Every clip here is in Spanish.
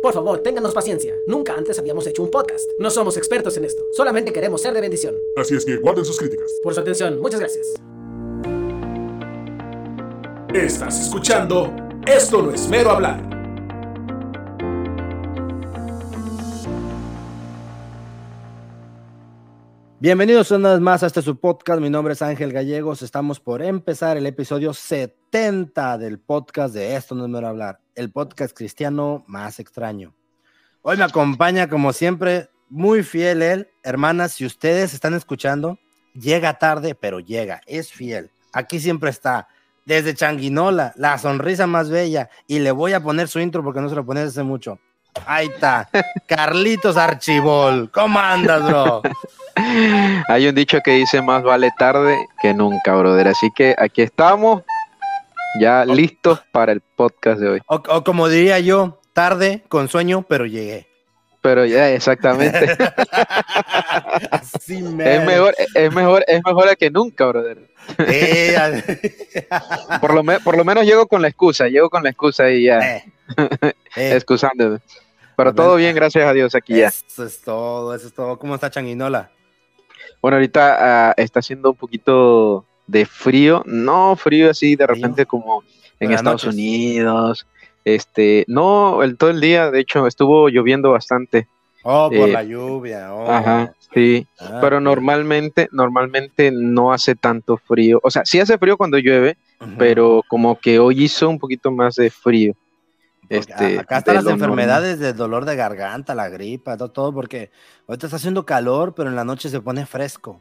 Por favor, ténganos paciencia. Nunca antes habíamos hecho un podcast. No somos expertos en esto. Solamente queremos ser de bendición. Así es que guarden sus críticas. Por su atención, muchas gracias. Estás escuchando Esto no es mero hablar. Bienvenidos una vez más a este su podcast. Mi nombre es Ángel Gallegos. Estamos por empezar el episodio 70 del podcast de Esto no es mero hablar, el podcast cristiano más extraño. Hoy me acompaña, como siempre, muy fiel él. Hermanas, si ustedes están escuchando, llega tarde, pero llega, es fiel. Aquí siempre está, desde Changuinola, la sonrisa más bella. Y le voy a poner su intro porque no se lo pones hace mucho. Ahí está, Carlitos Archibol. ¿Cómo andas, bro? Hay un dicho que dice más vale tarde que nunca, brother. Así que aquí estamos, ya listos para el podcast de hoy. O, o como diría yo, tarde, con sueño, pero llegué. Pero ya, exactamente. Así me. es mejor, es mejor, es mejor que nunca, brother. por, lo me- por lo menos llego con la excusa, llego con la excusa y ya, Eh, eh, excusándome. Pero todo bien, gracias a Dios, aquí ya. Eso es todo, eso es todo. ¿Cómo está Changuinola? Bueno, ahorita ah, está haciendo un poquito de frío, no frío así de repente como en Estados noches. Unidos. Este, no, el, todo el día, de hecho, estuvo lloviendo bastante. Oh, por Eh, la lluvia. Oh. Ajá, sí. Ah, Pero normalmente, normalmente no hace tanto frío. O sea, sí hace frío cuando llueve, pero como que hoy hizo un poquito más de frío. Este, acá están las lo enfermedades del dolor de garganta, la gripa, todo, todo, porque ahorita está haciendo calor, pero en la noche se pone fresco.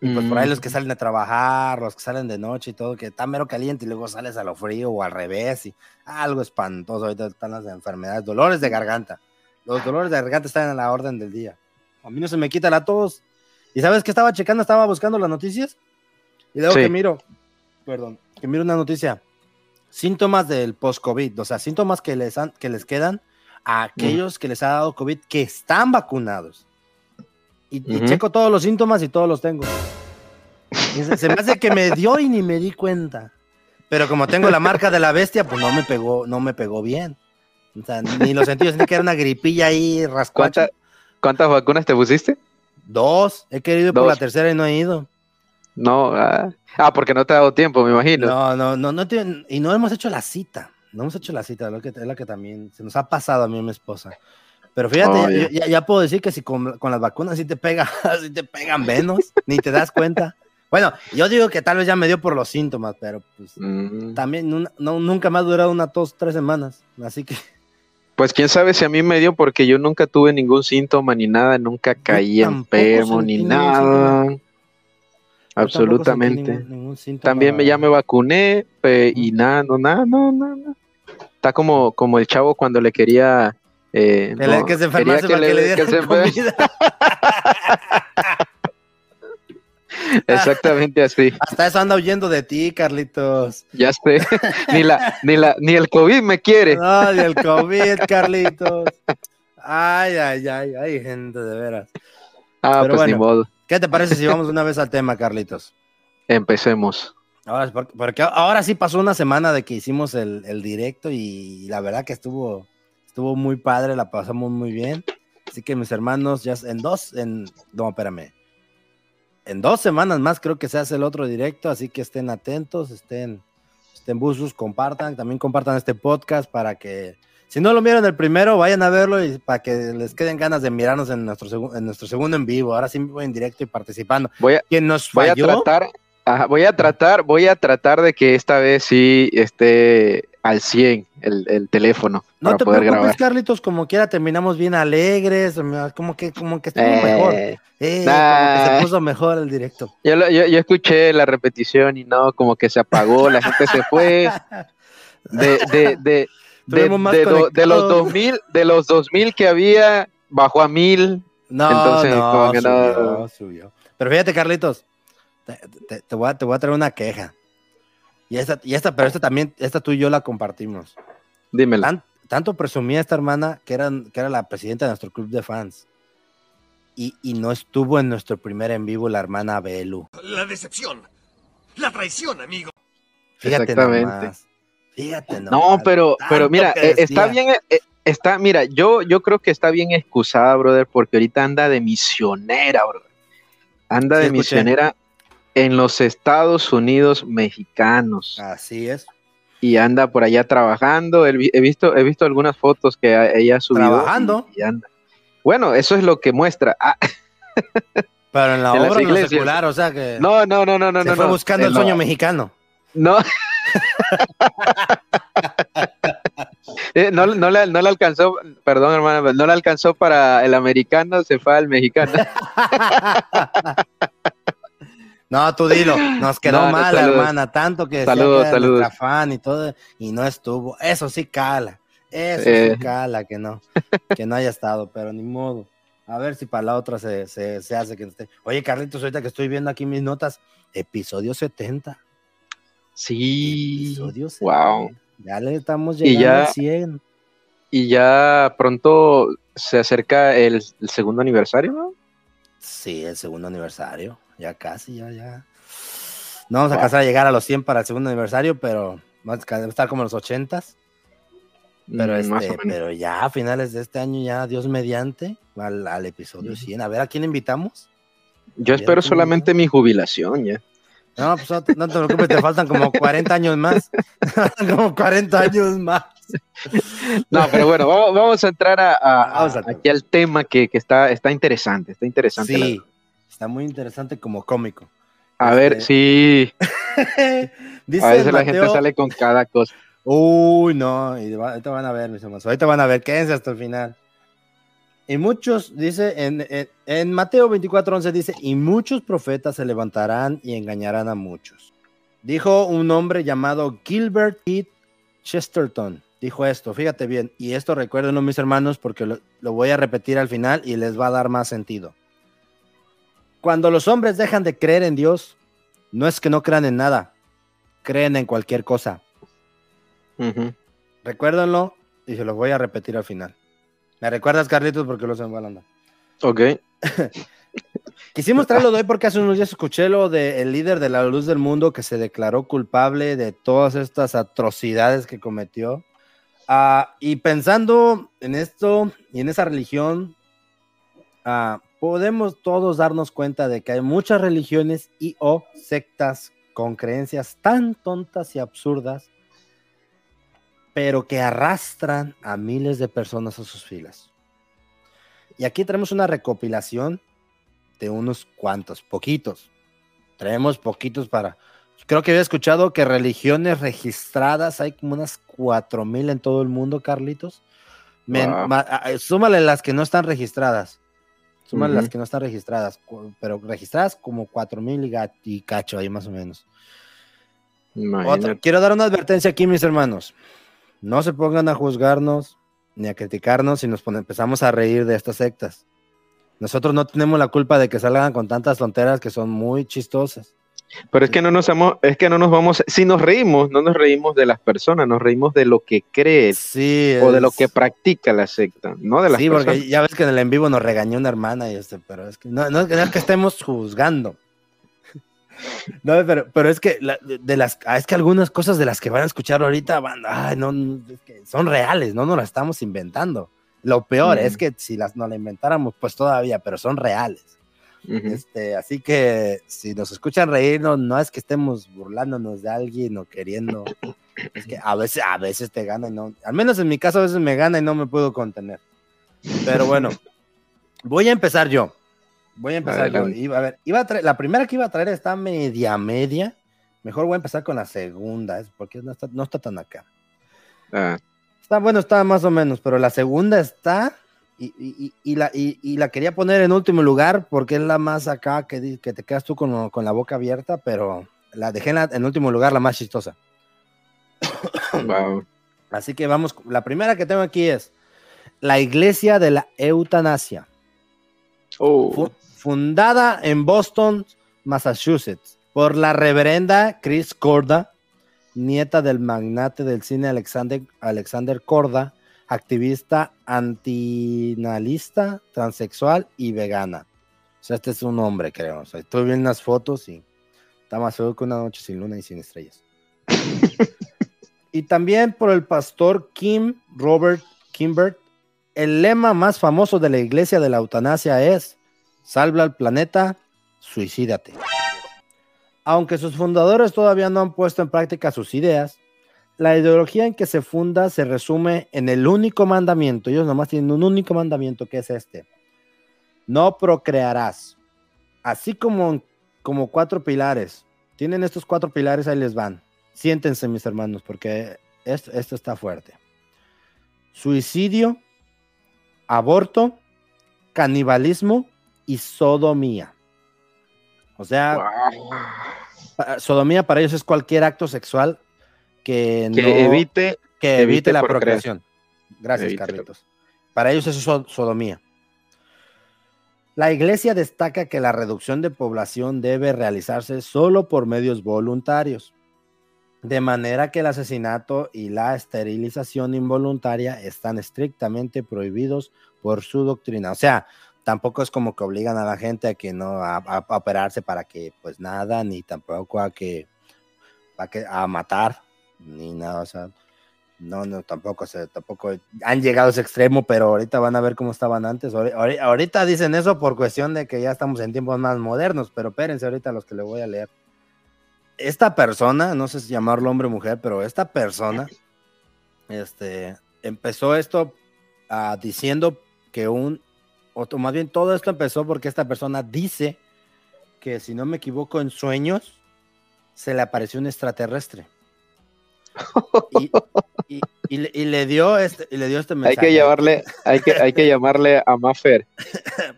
Y pues por ahí los que Mm. salen a trabajar, los que salen de noche y todo, que está mero caliente y luego sales a lo frío o al revés y algo espantoso. Ahorita están las enfermedades, dolores de garganta. Los dolores de garganta están a la orden del día. A mí no se me quita la tos. ¿Y sabes qué estaba checando? Estaba buscando las noticias y luego Sí. que miro, perdón, que miro una noticia. Síntomas del post-COVID, o sea, síntomas que les, han- que les quedan a aquellos que les ha dado COVID que están vacunados. Y, checo todos los síntomas y todos los tengo. Se, se me hace que me dio y ni me di cuenta. Pero como tengo la marca de la bestia, pues no me pegó, no me pegó bien. O sea, ni lo sentí, yo sentí que era una gripilla ahí rascuacha. ¿Cuánta- ¿Cuántas vacunas te pusiste? Dos, he querido ir por la tercera y no he ido. No, ah, ah, porque no te ha dado tiempo, me imagino. No, no, no, no tiene- y no hemos hecho la cita. No hemos hecho la cita, lo que, es lo que también se nos ha pasado a mí y a mi esposa. Pero fíjate, Oh, ya, ya. ya- ya puedo decir que si con, con las vacunas sí te pega, sí te pegan menos, ni te das cuenta. Bueno, yo digo que tal vez ya me dio por los síntomas, pero pues Mm, también no, nunca me ha durado una tos tres semanas. Así que Pues quién sabe si a mí me dio porque yo nunca tuve ningún síntoma ni nada, nunca caí enfermo ni nada. síntoma. Absolutamente. ningún- ningún síntoma. También me, ya me vacuné y nada, no, nada, no, no, no. Está como, como el chavo cuando le quería... eh, Que, le- no, que se quería enfermase para que le que se comida. Exactamente así. Hasta eso anda huyendo de ti, Carlitos. Ya sé. ni, la, ni, la, ni el COVID me quiere. Ay, el COVID, Carlitos. Ay, ay, ay, ay, gente, de veras. Ah, pero pues ni bueno. modo. ¿Qué te parece si vamos una vez al tema, Carlitos? Empecemos. Ahora, porque, porque ahora sí pasó una semana de que hicimos el, el directo y la verdad que estuvo, estuvo muy padre, la pasamos muy bien. Así que mis hermanos, ya en dos, en, no, espérame. En dos semanas más creo que se hace el otro directo, así que estén atentos, estén, estén buzos, compartan, también compartan este podcast para que, si no lo vieron el primero, vayan a verlo y para que les queden ganas de mirarnos en nuestro, en nuestro segundo en vivo. Ahora sí voy en directo y participando. Voy a, Quien nos voy a falló, tratar, ajá, voy a tratar, voy a tratar de que esta vez sí esté al 100 el, el teléfono No para te poder preocupes, grabar. Carlitos, como quiera terminamos bien alegres, como que, como que estuvo mejor. Eh, Eh, nah. como que se puso mejor el directo. yo, lo- yo, yo escuché la repetición y no, como que se apagó, la gente se fue. De, de, de, de, más de do- de los conectados. 2000, de los 2000 que había, bajó a 1000. No, Entonces, no, como que no- subió. Pero fíjate, Carlitos, te, te- te voy a, te voy a traer una queja. Y esta, y esta, pero esta también, esta tú y yo la compartimos. Dímelo. Tan- tanto presumía esta hermana que era, que era la presidenta de nuestro club de fans. Y, y no estuvo en nuestro primer en vivo la hermana Belu. La decepción. La traición, amigo. Fíjate Exactamente. nomás. Fíjate. No, pero, pero mira, eh, está bien, eh, está, mira, yo, yo creo que está bien excusada, brother, porque ahorita anda de misionera, brother. Anda Sí, de escuché. misionera en los Estados Unidos mexicanos Así es. y anda por allá trabajando. He, vi- he visto, he visto algunas fotos que ella ha subido. ¿Trabajando? y- y anda. Bueno, eso es lo que muestra. Ah, Pero en la En obra no secular, o sea que no, no, no, no, no, se no. fue no. buscando el sueño mexicano. No. Eh, no, no, alcanzó, perdón hermano, no le alcanzó para el americano, se fue al mexicano. No, tú dilo, nos quedó No, mal, hermana, tanto que decía Saludos, que era saludos. nuestra fan y todo, y no estuvo. Eso sí cala, eso Eh. sí cala, que no, que no haya estado, pero ni modo. A ver si para la otra se, se, se hace que esté. Oye, Carlitos, ahorita que estoy viendo aquí mis notas, episodio 70. Sí. Episodio 70. Wow. Ya le estamos llegando ya- al 100. Y ya pronto se acerca el, el segundo aniversario, ¿no? Sí, el segundo aniversario. Ya casi, ya, ya. No vamos a alcanzar a llegar a los 100 para el segundo aniversario, pero vamos a estar como en los 80 Pero, Mm, este, pero ya a finales de este año, ya Dios mediante, al, al episodio 100. A ver, ¿a quién invitamos? Yo espero solamente mi jubilación ya. No, pues no te, no te preocupes, te faltan como 40 años más. como 40 años más. No, pero bueno, vamos, vamos a entrar a, a- Vamos a- a- aquí al tema que, que está, está interesante, está interesante. Sí, está muy interesante como cómico. A ver, Este, sí, Dice a veces la gente Mateo- sale con cada cosa. Uy, no, y va- ahorita van a ver, mis hermanos, ahorita van a ver, quédense hasta el final. Y muchos, dice, en, en, en Mateo 24:11 dice, y muchos profetas se levantarán y engañarán a muchos. Dijo un hombre llamado Gilbert Keith Chesterton, dijo esto, fíjate bien, y esto recuérdenlo mis hermanos porque lo, lo voy a repetir al final y les va a dar más sentido. Cuando los hombres dejan de creer en Dios, no es que no crean en nada, creen en cualquier cosa. Ujú. Recuérdenlo y se los voy a repetir al final. ¿Me recuerdas, Carlitos? Porque lo la onda. Ok. Quisimos traerlo de hoy porque hace unos días escuché lo del líder de la luz del mundo que se declaró culpable de todas estas atrocidades que cometió. Ah, y pensando en esto y en esa religión, ah, podemos todos darnos cuenta de que hay muchas religiones y o sectas con creencias tan tontas y absurdas, pero que arrastran a miles de personas a sus filas. Y aquí tenemos una recopilación de unos cuantos, poquitos. Traemos poquitos para... Creo que había escuchado que religiones registradas hay como unas 4000 en todo el mundo, Carlitos. Men- Wow. ma- súmale las que no están registradas. Súmale Ujú. las que no están registradas, pero registradas como 4000 y, y cacho ahí más o menos. Otra- quiero dar una advertencia aquí, mis hermanos. No se pongan a juzgarnos ni a criticarnos si nos empezamos a reír de estas sectas. Nosotros no tenemos la culpa de que salgan con tantas tonteras que son muy chistosas. Pero es que no nos vamos, es que no nos vamos, si nos reímos, no nos reímos de las personas, nos reímos de lo que cree Sí, o de lo que practica la secta, no de las Sí, personas. porque ya ves que en el en vivo nos regañó una hermana y este, pero es que no, no, no es que estemos juzgando. No, pero, pero es que la- de, las ah, es que algunas cosas de las que van a escuchar ahorita van, ay, no, es que son reales, no nos las estamos inventando. Lo peor Mm. es que si las no la inventáramos, pues todavía, pero son reales. Ujú. Este, así que si nos escuchan reír, no, no es que estemos burlándonos de alguien o queriendo. Es que a veces, a veces te gana y no. Al menos en mi caso, a veces me gana y no me puedo contener. Pero bueno, voy a empezar yo. Voy a empezar. Iba a ver, iba a traer, la primera que iba a traer está media media. Mejor voy a empezar con la segunda, porque no está, no está tan acá. Ah, Está bueno, está más o menos, pero la segunda está y, y- la, y, la quería poner en último lugar porque es la más acá que, que te quedas tú con, con la boca abierta, pero la dejé en, la- en último lugar, la más chistosa. wow. Así que vamos, la primera que tengo aquí es la Iglesia de la Eutanasia, Oh, fundada en Boston, Massachusetts, por la reverenda Chris Corda, nieta del magnate del cine Alexander, Alexander Corda, activista antinalista, transexual y vegana. O sea, este es un hombre, creo. O estoy viendo unas fotos y está más feo que una noche sin luna y sin estrellas. y también por el pastor Kim Robert Kimbert, el lema más famoso de la iglesia de la eutanasia es, salva al planeta, suicídate. Aunque sus fundadores todavía no han puesto en práctica sus ideas, la ideología en que se funda se resume en el único mandamiento. Ellos nomás tienen un único mandamiento que es este. No procrearás. Así como, como cuatro pilares. Tienen estos cuatro pilares, ahí les van. Siéntense, mis hermanos, porque esto, esto está fuerte. Suicidio, aborto, canibalismo y sodomía. O sea, sodomía para ellos es cualquier acto sexual que, Que no- evite. que evite, evite la procreación. Gracias, Evite Carlitos. Para ellos eso es so- sodomía. La iglesia destaca que la reducción de población debe realizarse solo por medios voluntarios, de manera que el asesinato y la esterilización involuntaria están estrictamente prohibidos por su doctrina. O sea, tampoco es como que obligan a la gente a que no a, a- a operarse para que pues nada, ni tampoco a que a, que, a matar, ni nada, o sea, no, no, tampoco, se, tampoco han llegado a ese extremo, pero ahorita van a ver cómo estaban antes. Ahori- ahori- Ahorita dicen eso por cuestión de que ya estamos en tiempos más modernos, pero espérense ahorita los que le voy a leer. Esta persona, no sé si llamarlo hombre o mujer, pero esta persona, este, empezó esto ah, diciendo que un, o más bien todo esto empezó porque esta persona dice que si no me equivoco en sueños, se le apareció un extraterrestre. Y, le dio este, y le dio este mensaje. Hay que llevarle, hay que, hay que llamarle a Maffer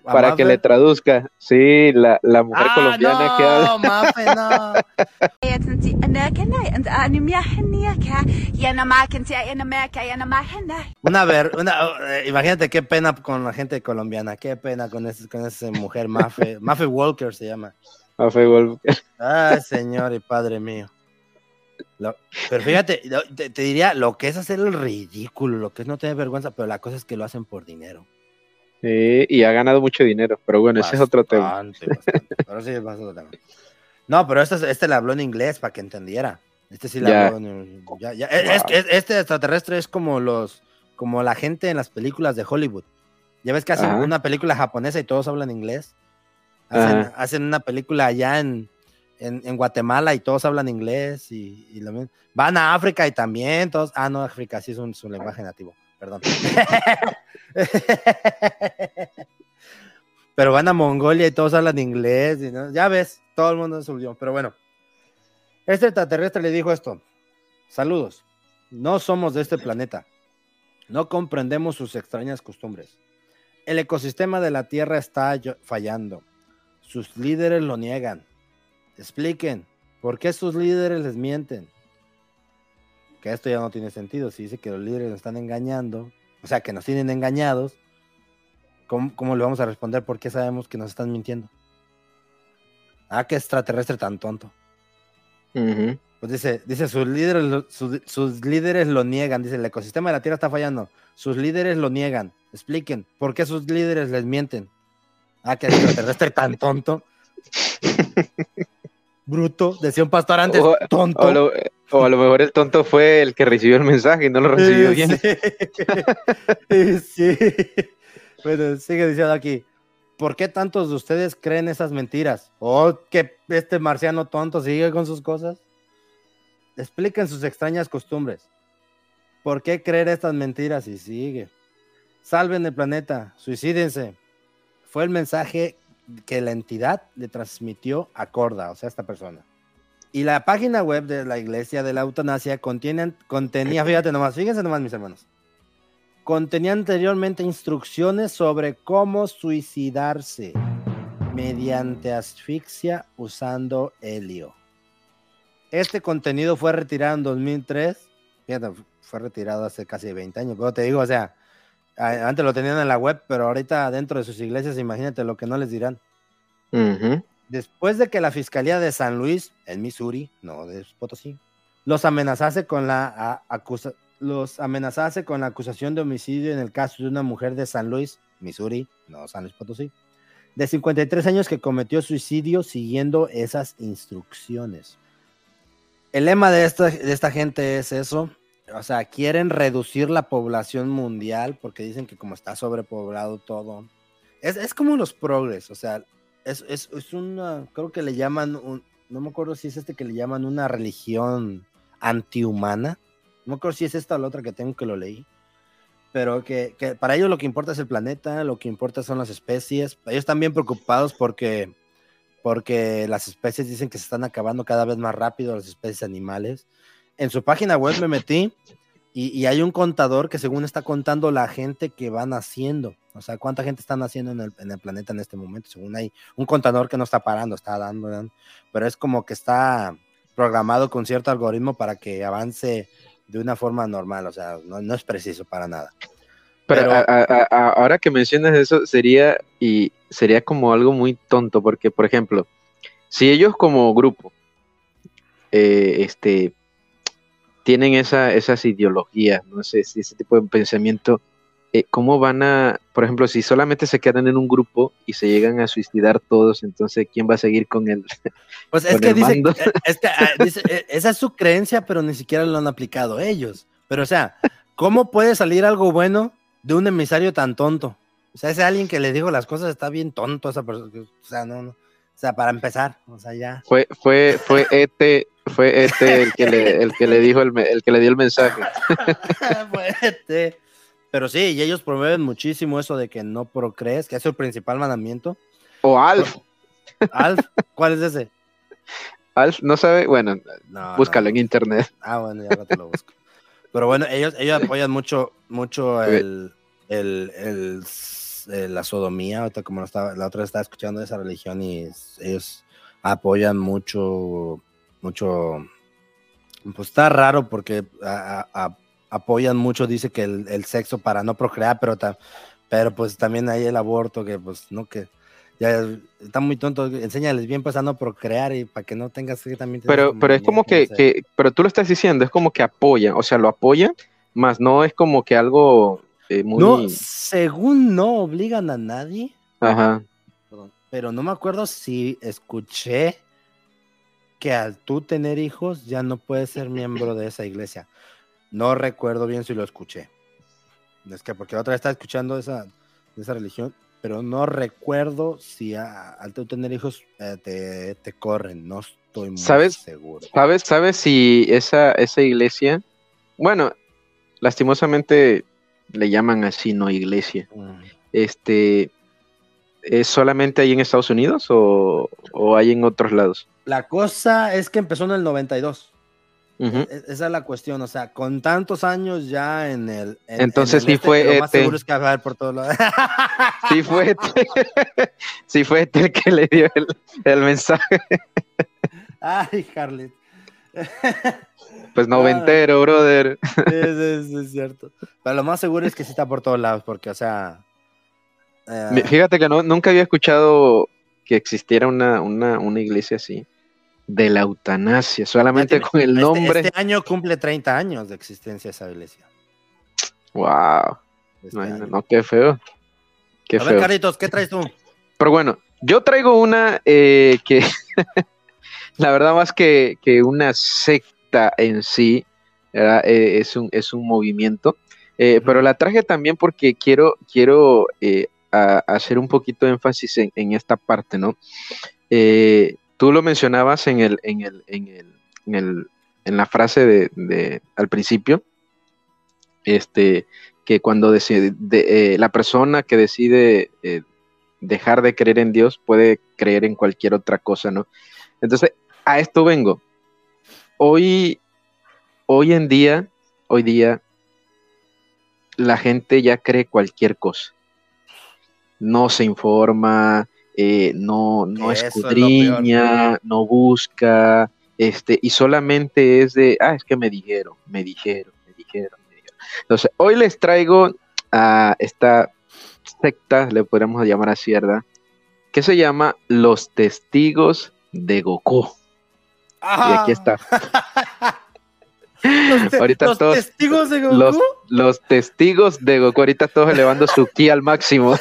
para que le traduzca. Sí, la, la mujer ah, colombiana no, que habla. Maffer, no. una ver, una, eh, imagínate qué pena con la gente colombiana, qué pena con, ese, con esa mujer Maffer, Maffer Walker se llama. Maffer Walker. Ay, señor y padre mío. Lo- pero fíjate, lo- te, te diría, lo que es hacer el ridículo, lo que es no tener vergüenza, pero la cosa es que lo hacen por dinero. Sí, y ha ganado mucho dinero, pero bueno, ese es otro tema. Bastante, pero sí, es otro tema. No, pero este, este le habló en inglés para que entendiera. Este sí le habló en ya- ya. Es- es- es- Este extraterrestre es como los, como la gente en las películas de Hollywood. Ya ves que hacen Ajá. una película japonesa y todos hablan inglés. Hacen, hacen una película allá en, en, Guatemala y todos hablan inglés y. Van a África y también todos. Ah, no, África sí es un, su lenguaje nativo. Perdón. Pero van a Mongolia y todos hablan inglés. ya ves, todo el mundo subió. Pero bueno, este extraterrestre le dijo esto. Saludos. No somos de este planeta. No comprendemos sus extrañas costumbres. El ecosistema de la Tierra está fallando. Sus líderes lo niegan. Expliquen, ¿por qué sus líderes les mienten? Que esto ya no tiene sentido. Si dice que los líderes nos están engañando, o sea, que nos tienen engañados, ¿cómo, cómo le vamos a responder? ¿Por qué sabemos que nos están mintiendo? Ah, qué extraterrestre tan tonto. Pues dice, dice sus líderes, sus líderes lo niegan. Dice, el ecosistema de la Tierra está fallando. Sus líderes lo niegan. Expliquen, ¿por qué sus líderes les mienten? Ah, que extraterrestre tan tonto. Bruto, decía un pastor antes, O- tonto. O, a lo, o a lo mejor el tonto fue el que recibió el mensaje y no lo recibió Eh, bien. Sí. sí. Bueno, sigue diciendo aquí. ¿Por qué tantos de ustedes creen esas mentiras? ¿O que este marciano tonto sigue con sus cosas? Expliquen sus extrañas costumbres. ¿Por qué creer estas mentiras? Y sigue. Salven el planeta, suicídense. Fue el mensaje que la entidad le transmitió a Corda, o sea, esta persona. Y la página web de la iglesia de la eutanasia contiene, contenía, fíjate nomás, fíjense nomás, mis hermanos. Contenía anteriormente instrucciones sobre cómo suicidarse mediante asfixia usando helio. Este contenido fue retirado en 2003. Fíjate, fue retirado hace casi 20 años. Pero te digo, o sea, antes lo tenían en la web, pero ahorita dentro de sus iglesias, imagínate lo que no les dirán. Ujú. Después de que la Fiscalía de San Luis, en Missouri, no de Potosí, los amenazase con la a- acusa- los amenazase con la acusación de homicidio en el caso de una mujer de San Luis, Missouri, no San Luis Potosí, de 53 años que cometió suicidio siguiendo esas instrucciones. El lema de esta, de esta gente es eso, o sea, quieren reducir la población mundial porque dicen que como está sobrepoblado todo. Es, es como los progres, o sea, es, es, es una, creo que le llaman, un, no me acuerdo si es este que le llaman una religión antihumana. No me acuerdo si es esta o la otra que tengo que lo leí. Pero que, que para ellos lo que importa es el planeta, lo que importa son las especies. Ellos están bien preocupados porque, porque las especies dicen que se están acabando cada vez más rápido, las especies animales. En su página web me metí y, y hay un contador que según está contando la gente que va naciendo. O sea, cuánta gente está naciendo en el, en el planeta en este momento. Según hay un contador que no está parando, está dando, dando, pero es como que está programado con cierto algoritmo para que avance de una forma normal, o sea, no, no es preciso para nada. Pero, Pero- a- a- a- ahora que mencionas eso, sería y sería como algo muy tonto, porque, por ejemplo, si ellos como grupo eh, este, tienen esa, esas ideologías, no si ese tipo de pensamiento, eh, ¿cómo van a, por ejemplo, si solamente se quedan en un grupo y se llegan a suicidar todos, entonces ¿quién va a seguir con él? Pues es con que el dice, eh, es que, ah, dice, eh, esa es su creencia, pero ni siquiera lo han aplicado ellos. Pero o sea, ¿cómo puede salir algo bueno de un emisario tan tonto? O sea, ese alguien que le dijo las cosas está bien tonto esa persona. O sea, no, no. O sea, para empezar, o sea, ya. Fue, fue, fue Ete, fue Ete el que le, el que le dijo el, el que le dio el mensaje. Pero sí, y ellos promueven muchísimo eso de que no procrees, que es su principal mandamiento. O Alf, Alf, ¿cuál es ese? Alf, no sabe, bueno, No, búscalo no. en internet. Ah, bueno, ya te lo busco. Pero bueno, ellos, ellos apoyan mucho, mucho el, el, el- eh, la sodomía, ahorita como lo estaba, la otra estaba escuchando de esa religión y ellos apoyan mucho, mucho, pues está raro porque a- a- a- apoyan mucho, dice que el, el sexo para no procrear, pero, ta- pero pues también hay el aborto que pues no que ya está muy tonto, enséñales bien pues a no procrear y para que no tengas que también Pero, pero es como que, pero tú lo estás diciendo, es como que apoyan, o sea, lo apoyan, más no es como que algo eh, muy... No, según no obligan a nadie, Ajá. perdón, pero no me acuerdo si escuché que al tú tener hijos ya no puedes ser miembro de esa iglesia. No recuerdo bien si lo escuché. Es que porque la otra vez estaba escuchando esa, de esa religión, pero no recuerdo si a- al tú tener hijos eh, te, te corren. No estoy muy ¿Sabes? seguro. ¿Sabes, sabes si esa, esa iglesia, bueno, lastimosamente le llaman así, no iglesia, Mm. este, ¿es solamente ahí en Estados Unidos o, o hay en otros lados? La cosa es que empezó en el 92. Ujú. E- Esa es la cuestión, o sea, con tantos años ya en el. en- Entonces en el sí fue Lo más este. seguro es que va a haber por todos lados. Sí fue este, sí fue este el que le dio el, el mensaje, Ay, Harley. pues noventero, brother. Sí, sí, sí, es cierto. Pero lo más seguro es que sí está por todos lados, porque, o sea. eh, Fíjate que no, nunca había escuchado que existiera una, una, una iglesia así de la eutanasia, solamente tiene- con el este- nombre. Este, año cumple 30 años de existencia esa iglesia. Wow, este no, qué feo. Qué A ver, feo. Carlitos, ¿qué traes tú? Pero bueno, yo traigo una eh, que la verdad más que, que una secta en sí. Eh, es, un, es un movimiento, Eh, pero la traje también porque quiero, quiero a- hacer un poquito de énfasis en, en esta parte, ¿no? Eh, tú lo mencionabas en, el, en, el, en, el, en, el- en la frase de, al principio, este, que cuando decide, de- eh, la persona que decide eh, dejar de creer en Dios puede creer en cualquier otra cosa, ¿no? Entonces, a esto vengo. Hoy, hoy en día, hoy día, la gente ya cree cualquier cosa. No se informa, eh, no, no Eso es escudriña, no busca, este, y solamente es de, ah, es que me dijeron, me dijeron, me dijeron, me dijeron. Entonces, hoy les traigo a esta secta, le podríamos llamar así, ¿verdad? Que se llama Los Testigos de Goku. Y aquí está. Los, te- Ahorita los todos- testigos de Goku. Los, los testigos de Goku, ahorita todos elevando su ki al máximo.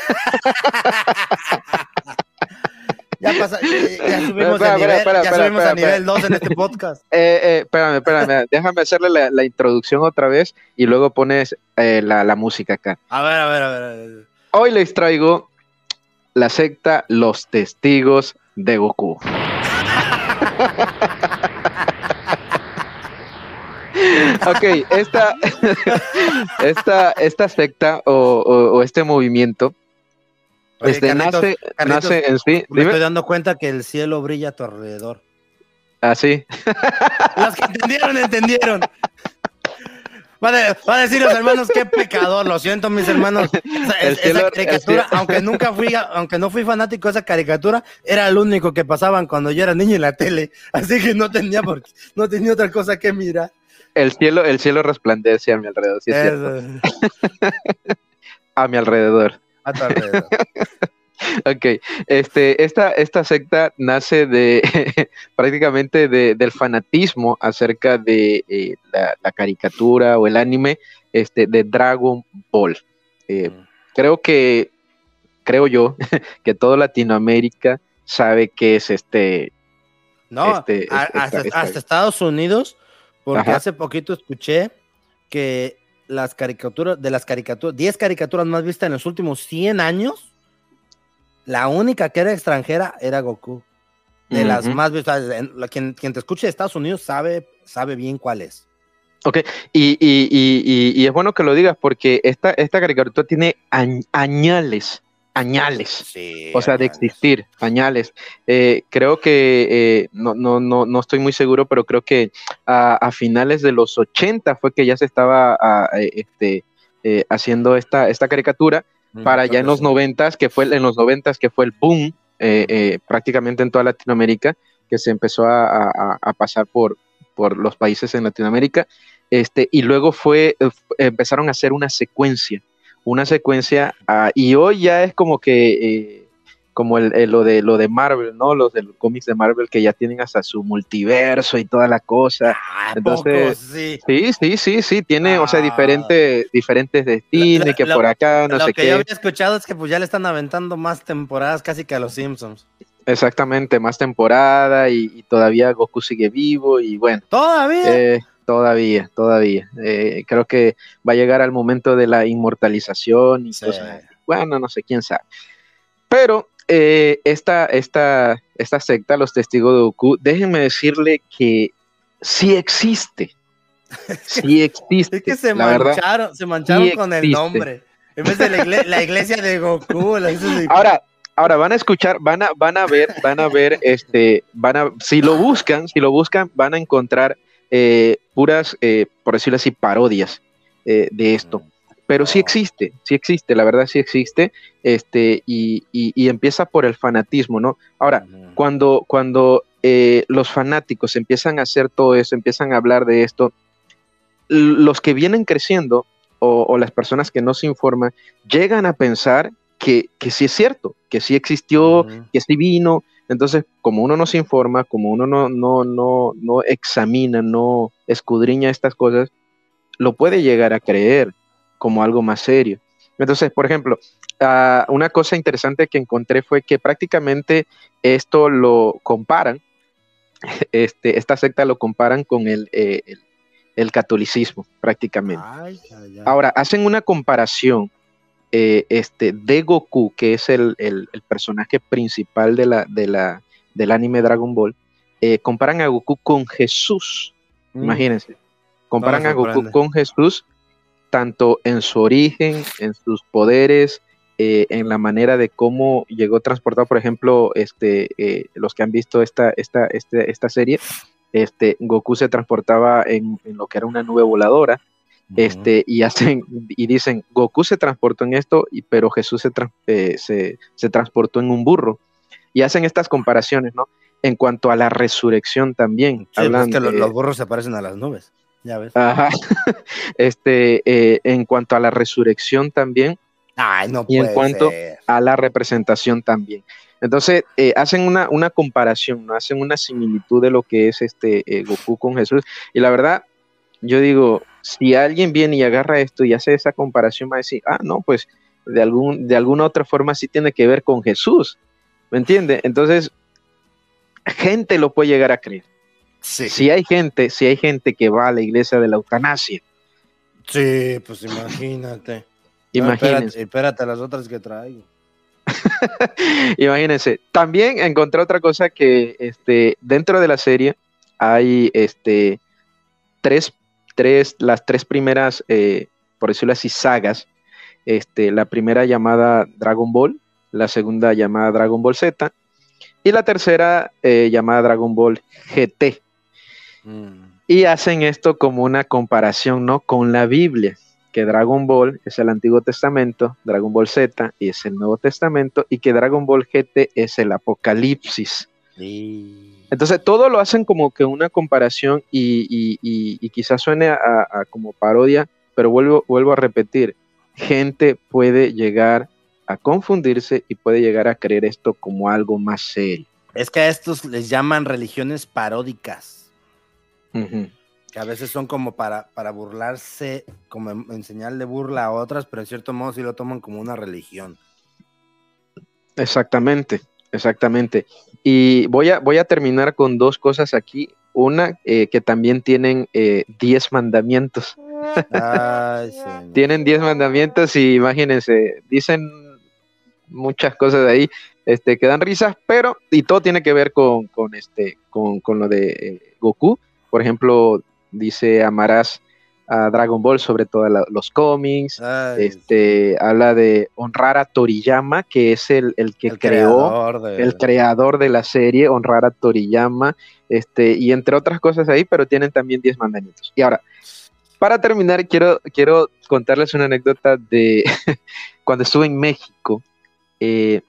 Ya, pasa, ya, subimos, de nivel, espera, ya espera, subimos espera, a nivel 2 en este podcast. Eh, eh, espérame, espérame, déjame hacerle la, la introducción otra vez y luego pones eh, la, la música acá. A ver, a ver, a ver. a ver. Hoy les traigo la secta Los Testigos de Goku. ok, esta, esta, esta secta o, o- o este movimiento Oye, este, Carlitos, nace, Carlitos, nace en sí. Me estoy dando cuenta que el cielo brilla a tu alrededor. así. Los que entendieron, entendieron. Va a, de- va a decir los hermanos, qué pecador, lo siento, mis hermanos. Es- cielo- esa el caricatura, cielo- aunque nunca fui, aunque no fui fanático de esa caricatura, era el único que pasaban cuando yo era niño en la tele. Así que no tenía por no tenía otra cosa que mirar. El cielo, el cielo resplandece a mi alrededor. sí es cierto. A mi alrededor. A tu alrededor. Ok, este, esta, esta secta nace de prácticamente de- del fanatismo acerca de eh, la, la caricatura o el anime este, de Dragon Ball. Eh, creo que, creo yo, que toda Latinoamérica sabe que es este. No, Este, a- esta- hasta, esta- hasta Estados Unidos, porque Ajá. hace poquito escuché que las caricaturas, de las caricaturas, 10 caricaturas más vistas en los últimos 100 años, la única que era extranjera era Goku. De las Ujú. más vistas, quien, quien te escuche de Estados Unidos sabe, sabe bien cuál es. Y, y- y- y- y es bueno que lo digas porque esta, esta caricatura tiene añ- añales, añales. Sí. O sea, de existir, añales. Eh, creo que, eh, no, no, no, no estoy muy seguro, pero creo que a, a finales de los 80 fue que ya se estaba eh, este, eh, haciendo esta, esta caricatura, para ya en los 90 que fue en los 90 que fue el boom prácticamente en toda Latinoamérica, que se empezó a, pasar por, por los países en Latinoamérica, este, y luego fue, empezaron a hacer una secuencia, una secuencia, ah, y hoy ya es como que, eh, como el, el- lo, de, lo de Marvel, ¿no? Los de los cómics de Marvel que ya tienen hasta su multiverso y toda la cosa. Ah, Entonces, poco, sí. Sí, sí, sí, sí, tiene, o sea, Ah. diferentes, diferentes destinos, Lo- que lo- por acá, no Lo sé que yo qué. había escuchado es que pues ya le están aventando más temporadas casi que a los Simpsons. Exactamente, más temporada y, y todavía Goku sigue vivo y bueno, Todavía. eh, todavía, todavía. Eh, creo que va a llegar al momento de la inmortalización y Sí. cosas. Bueno, no sé quién sabe. Pero eh, esta, esta, esta secta, los testigos de Goku, déjenme decirle que sí existe. Sí existe. Es que se la verdad. mancharon, se mancharon sí con el nombre. En vez de la, igle- la iglesia de Goku, la iglesia de- Ahora, ahora van a escuchar, van a, van a ver, van a ver, este, van a, si lo buscan, si lo buscan, van a encontrar eh, puras, eh, por decirlo así, parodias eh, de esto. Pero sí Oh. existe, sí existe, la verdad sí existe, este, y, y- y empieza por el fanatismo, ¿no? Ahora, cuando, cuando eh, los fanáticos empiezan a hacer todo eso, empiezan a hablar de esto, los que vienen creciendo o, o las personas que no se informan llegan a pensar que, que sí es cierto, que sí existió, que sí vino. Entonces, como uno no se informa, como uno no, no, no, no examina, no escudriña estas cosas, lo puede llegar a creer como algo más serio. Entonces, por ejemplo, ah, una cosa interesante que encontré fue que prácticamente esto lo comparan, este, esta secta lo comparan con el, eh, el, el catolicismo, prácticamente. Ay, ay, ay. Ahora, hacen una comparación eh, este, de Goku, que es el, el- el personaje principal de la, de la, del anime Dragon Ball, eh, comparan a Goku con Jesús. Mm. Imagínense. Comparan a Goku con Jesús, tanto en su origen, en sus poderes, eh, en la manera de cómo llegó transportado, por ejemplo, este, eh, los que han visto esta, esta, este- esta serie, este, Goku se transportaba en, en lo que era una nube voladora, Ujú. este, y hacen, y dicen, Goku se transportó en esto, y, pero Jesús se, tran- eh, se, se transportó en un burro. Y hacen estas comparaciones, ¿no? En cuanto a la resurrección también. Sí, pues que lo- de- los burros se parecen a las nubes. Ya ves. Ajá. Este, eh, en cuanto a la resurrección también, Ay, no y en cuanto- ser. a la representación también. Entonces, eh, hacen una, una comparación, ¿no? hacen una similitud de lo que es este eh, Goku con Jesús. Y la verdad, yo digo, si alguien viene y agarra esto y hace esa comparación, va a decir, ah, no, pues de, algún, de alguna otra forma sí tiene que ver con Jesús. ¿Me entiende? Entonces, gente lo puede llegar a creer. Sí. Si hay gente, si hay gente que va a la iglesia de la eutanasia, Sí, pues imagínate. No, imagínense. espérate, espérate las otras que traigo. Imagínense. También encontré otra cosa que este, dentro de la serie hay este, tres, tres, las tres primeras, eh, por decirlo así, sagas. Este, la primera llamada Dragon Ball, la segunda llamada Dragon Ball Z y la tercera eh, llamada Dragon Ball GT. Mm. Y hacen esto como una comparación, ¿no? Con la Biblia, que Dragon Ball es el Antiguo Testamento, Dragon Ball Z y es el Nuevo Testamento, y que Dragon Ball GT es el Apocalipsis. Y- Entonces todo lo hacen como que una comparación y, y- y- y quizás suene a, a como parodia, pero vuelvo, vuelvo a repetir, gente puede llegar a confundirse y puede llegar a creer esto como algo más serio. Es que a estos les llaman religiones paródicas, que a veces son como para, para burlarse, como en, en señal de burla a otras, pero en cierto modo sí lo toman como una religión. Exactamente, exactamente. Y voy a, voy a terminar con dos cosas aquí. Una, eh, que también tienen eh, 10 mandamientos. Ay, señor. Tienen 10 mandamientos y imagínense, dicen muchas cosas ahí este, que dan risas, pero, y todo tiene que ver con, con este, con, con lo de eh, Goku. Por ejemplo, dice amarás a Dragon Ball sobre todo la- los cómics. Ay, Este, habla de honrar a Toriyama, que es el, el que el creó creador de- el creador de la serie, honrar a Toriyama, este, y entre otras cosas ahí, pero tienen también 10 mandamientos. Y ahora, para terminar, quiero, quiero contarles una anécdota de cuando estuve en México. eh,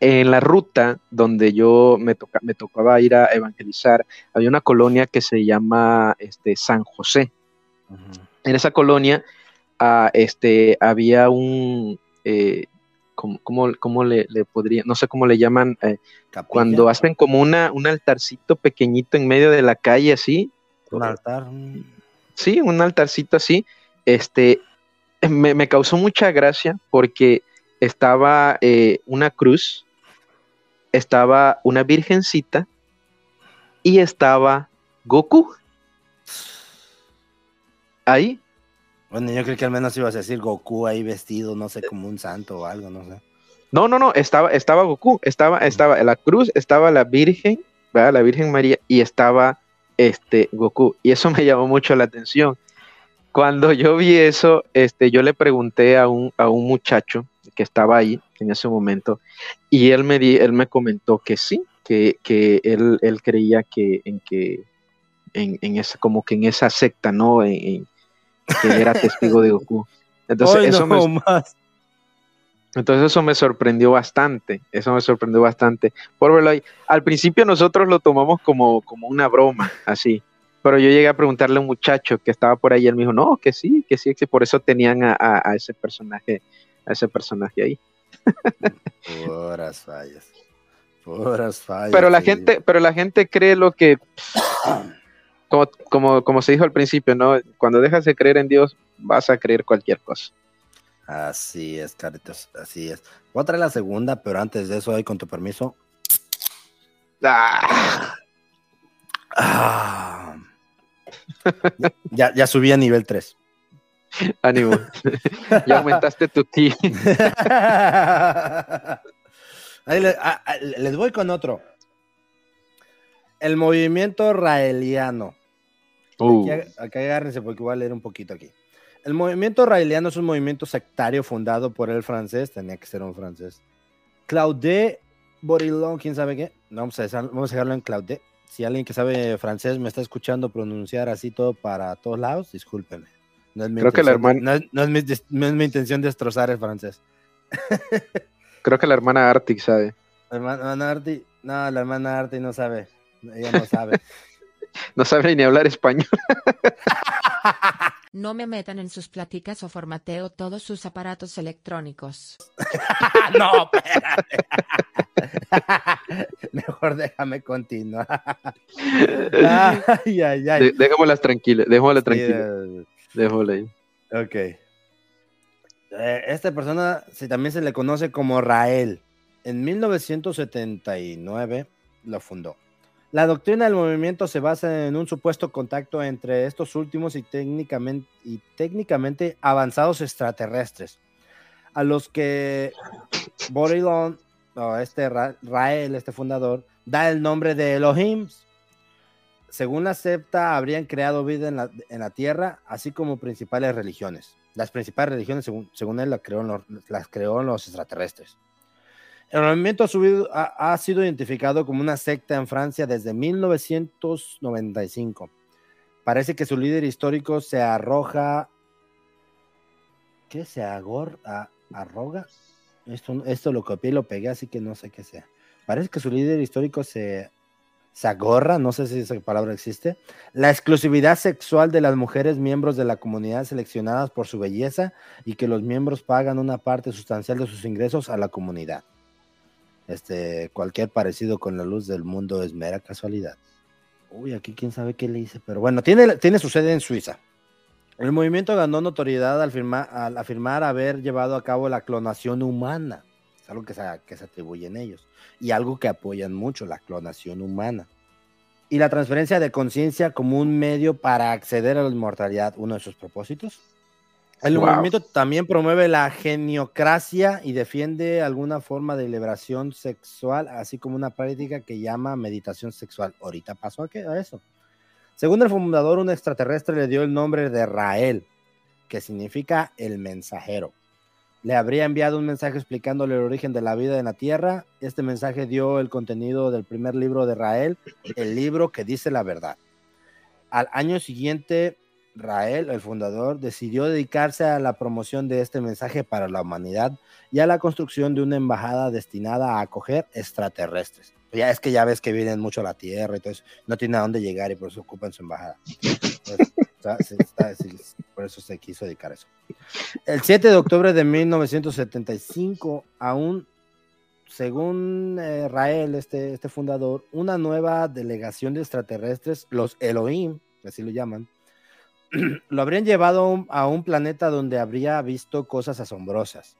en la ruta donde yo me, toca- me tocaba ir a evangelizar, había una colonia que se llama este, San José. En esa colonia ah, este, había un, eh, ¿cómo, cómo- cómo le, le podría, no sé cómo le llaman, eh, cuando hacen como una, un altarcito pequeñito en medio de la calle así, un altar. sí, un altarcito así, este, me, me causó mucha gracia porque estaba eh, una cruz, estaba una virgencita y estaba Goku. Ahí, Bueno, yo creo que al menos ibas a decir Goku ahí vestido, no sé, como un santo o algo, no sé. No, no, no, estaba, estaba Goku, estaba, estaba la cruz, estaba la Virgen, ¿verdad? La Virgen María, y estaba este Goku. Y eso me llamó mucho la atención. Cuando yo vi eso, este, yo le pregunté a un, a un muchacho que estaba ahí en ese momento, y él me, di, él me comentó que sí, que, que él, él creía que en que en, en esa, como que en esa secta, ¿no? En, en- que era testigo de Goku. Entonces, eso no me, más. entonces eso me sorprendió bastante, eso me sorprendió bastante por verlo ahí. Al principio nosotros lo tomamos como, como una broma, así, pero yo llegué a preguntarle a un muchacho que estaba por ahí, él me dijo, no, que sí, que sí, que por eso tenían a, a- a ese personaje, a ese personaje ahí. Puras fallas. Puras fallas. Pero la sí. gente, pero la gente cree lo que, como, como, como se dijo al principio, ¿no? Cuando dejas de creer en Dios, vas a creer cualquier cosa. Así es, Caritos, así es. Voy a traer la segunda, pero antes de eso, ahí con tu permiso. Ah, Ah. Ya, ya subí a nivel 3. Ánimo, ya aumentaste tu ki. Ahí le- ah, ah, les voy con otro. El movimiento raeliano. Uh, Aquí, aquí agárrense porque voy a leer un poquito aquí. El movimiento raeliano es un movimiento sectario fundado por el francés, tenía que ser un francés. Claude Borilon, quién sabe qué. No, vamos a, dejar- vamos a dejarlo en Claude. Si alguien que sabe francés me está escuchando pronunciar así todo para todos lados, discúlpeme. No es mi Creo que la hermana- no es- no es mi, des- no es mi intención destrozar el francés. creo que la hermana Arctic sabe. La hermana, Arti, no, la hermana Arti no sabe. Ella no sabe. No sabe ni hablar español. No me metan en sus pláticas o formateo todos sus aparatos electrónicos. no, espérate. Mejor déjame continuar. ay, ay, ay. De- dejémoslas tranquilas, dejémoslas Sí, tranquilas. Dejémoslas ahí. ok. Eh, esta persona sí, también se le conoce como Rael. En 1979 lo fundó. La doctrina del movimiento se basa en un supuesto contacto entre estos últimos y técnicamente, y técnicamente avanzados extraterrestres, a los que Borilon, o este Ra- Rael, este fundador, da el nombre de Elohim. Según la septa, habrían creado vida en la, en la tierra, así como principales religiones. Las principales religiones, según, según él, las creó, los, las creó los extraterrestres. El movimiento ha, subido- ha- ha sido identificado como una secta en Francia desde 1995. Parece que su líder histórico se arroja. ¿Qué se agor, a- arroga? Esto, esto lo copié y lo pegué, así que no sé qué sea. Parece que su líder histórico se, se agorra, no sé si esa palabra existe, la exclusividad sexual de las mujeres miembros de la comunidad seleccionadas por su belleza y que los miembros pagan una parte sustancial de sus ingresos a la comunidad. Este, cualquier parecido con la luz del mundo es mera casualidad. Uy, aquí quién sabe qué le hice, pero bueno, tiene, tiene su sede en Suiza. El movimiento ganó notoriedad al, firma- al afirmar haber llevado a cabo la clonación humana. Es algo que se, que se atribuyen ellos. Y algo que apoyan mucho, la clonación humana. Y la transferencia de conciencia como un medio para acceder a la inmortalidad, uno de sus propósitos. El Wow. movimiento también promueve la geniocracia y defiende alguna forma de liberación sexual, así como una práctica que llama meditación sexual. Ahorita pasó a, qué- a eso. Según el fundador, un extraterrestre le dio el nombre de Rael, que significa el mensajero. Le habría enviado un mensaje explicándole el origen de la vida en la Tierra. Este mensaje dio el contenido del primer libro de Rael, el libro que dice la verdad. Al año siguiente, Rael, el fundador, decidió dedicarse a la promoción de este mensaje para la humanidad y a la construcción de una embajada destinada a acoger extraterrestres. Ya es que ya ves que vienen mucho a la Tierra eso, no tiene a dónde llegar y por eso ocupan su embajada. Entonces, por eso se quiso dedicar a eso. El 7 de octubre de 1975, aún según eh, Rael, este, este fundador, una nueva delegación de extraterrestres, los Elohim, así lo llaman, lo habrían llevado a un planeta donde habría visto cosas asombrosas.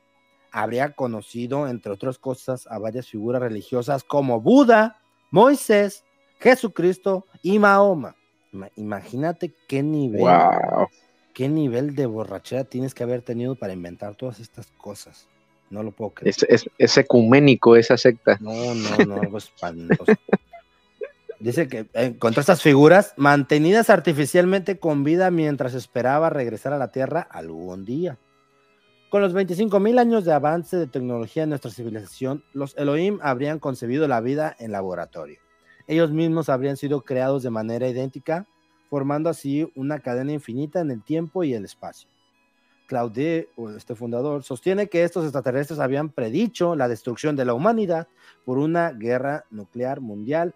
Habría conocido, entre otras cosas, a varias figuras religiosas como Buda, Moisés, Jesucristo y Mahoma. Ima- Imagínate qué nivel, Wow. qué nivel de borrachera tienes que haber tenido para inventar todas estas cosas. No lo puedo creer. Es, es, es ecuménico esa secta. No, no, no, algo espantoso. Dice que encontró estas figuras mantenidas artificialmente con vida mientras esperaba regresar a la Tierra algún día. Con los 25 mil años de avance de tecnología en nuestra civilización, los Elohim habrían concebido la vida en laboratorio. Ellos mismos habrían sido creados de manera idéntica, formando así una cadena infinita en el tiempo y el espacio. Claude, o este fundador, sostiene que estos extraterrestres habían predicho la destrucción de la humanidad por una guerra nuclear mundial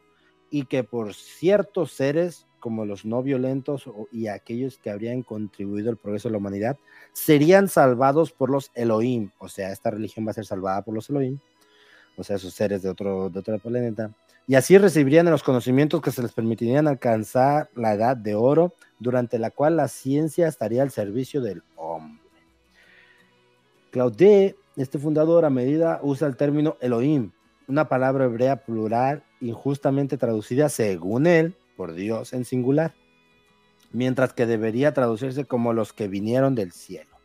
y que por ciertos seres como los no violentos y aquellos que habrían contribuido al progreso de la humanidad serían salvados por los Elohim, o sea, esta religión va a ser salvada por los Elohim, o sea, esos seres de otro, de otro planeta, y así recibirían los conocimientos que se les permitirían alcanzar la edad de oro, durante la cual la ciencia estaría al servicio del hombre. Claude, este fundador, a medida usa el término Elohim, una palabra hebrea plural injustamente traducida según él por Dios en singular, mientras que debería traducirse como los que vinieron del cielo.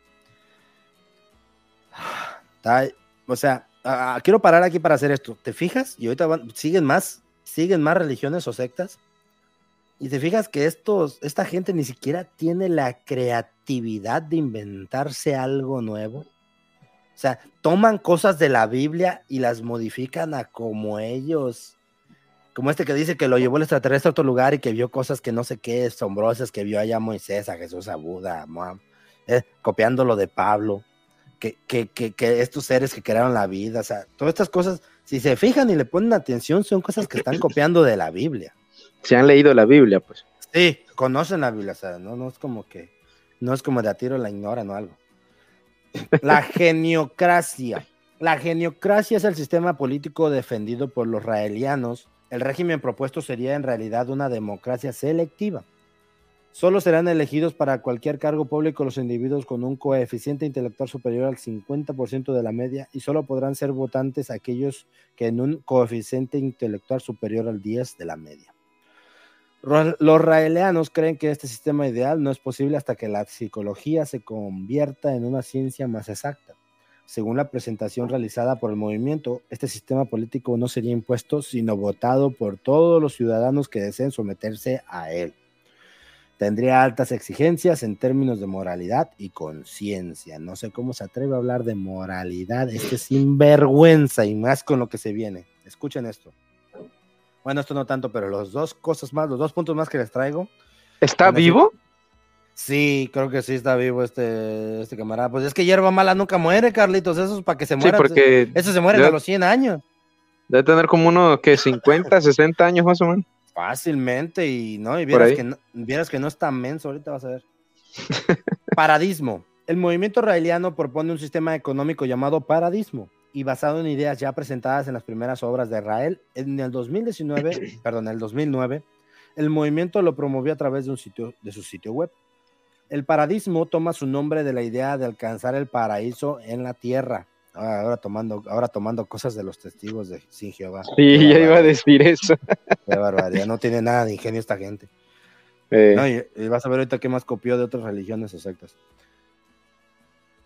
Está- o sea, ah, quiero parar aquí para hacer esto. ¿Te fijas? Y ahorita van- siguen más, siguen más religiones o sectas. Y te fijas que estos, esta gente ni siquiera tiene la creatividad de inventarse algo nuevo. O sea, toman cosas de la Biblia y las modifican a como ellos. Como este que dice que lo llevó el extraterrestre a otro lugar y que vio cosas que no sé qué, asombrosas, que vio allá Moisés, a Jesús, a Buda, a Mohammed, eh, copiando lo de Pablo, que, que, que, que estos seres que crearon la vida, o sea, todas estas cosas, si se fijan y le ponen atención, son cosas que están copiando de la Biblia. Se han leído la Biblia, pues. Sí, conocen la Biblia, o sea, no, no es como que, no es como de a tiro la ignoran o algo. La geniocracia. La geniocracia es el sistema político defendido por los raelianos. El régimen propuesto sería en realidad una democracia selectiva. Solo serán elegidos para cualquier cargo público los individuos con un coeficiente intelectual superior al 50% de la media y solo podrán ser votantes aquellos que en un coeficiente intelectual superior al 10 de la media. Los raelianos creen que este sistema ideal no es posible hasta que la psicología se convierta en una ciencia más exacta. Según la presentación realizada por el movimiento, este sistema político no sería impuesto, sino votado por todos los ciudadanos que deseen someterse a él. Tendría altas exigencias en términos de moralidad y conciencia. No sé cómo se atreve a hablar de moralidad. Este sinvergüenza y más con lo que se viene. Escuchen esto. Bueno, esto no tanto, pero los dos cosas más, los dos puntos más que les traigo. ¿Está vivo? Sí, creo que sí está vivo este, este camarada. Pues es que hierba mala nunca muere, Carlitos. Eso es para que se Sí, muera. porque Eso se muere a los 100 años. debe tener como unos que 50, 60 años más o menos. Fácilmente, y no, y vieras que no, vieras que no está menso, ahorita vas a ver. Paradismo. El movimiento raeliano propone un sistema económico llamado paradismo y basado en ideas ya presentadas en las primeras obras de Rael. En el 2019, perdón, en el 2009, el movimiento lo promovió a través de, un sitio, de su sitio web. El paradismo toma su nombre de la idea de alcanzar el paraíso en la tierra. Ahora, ahora tomando, ahora tomando cosas de los testigos de sin Jehová. Sí, ya iba a decir eso. Qué barbaridad. No tiene nada de ingenio esta gente. Eh, No, y, y vas a ver ahorita qué más copió de otras religiones o sectas.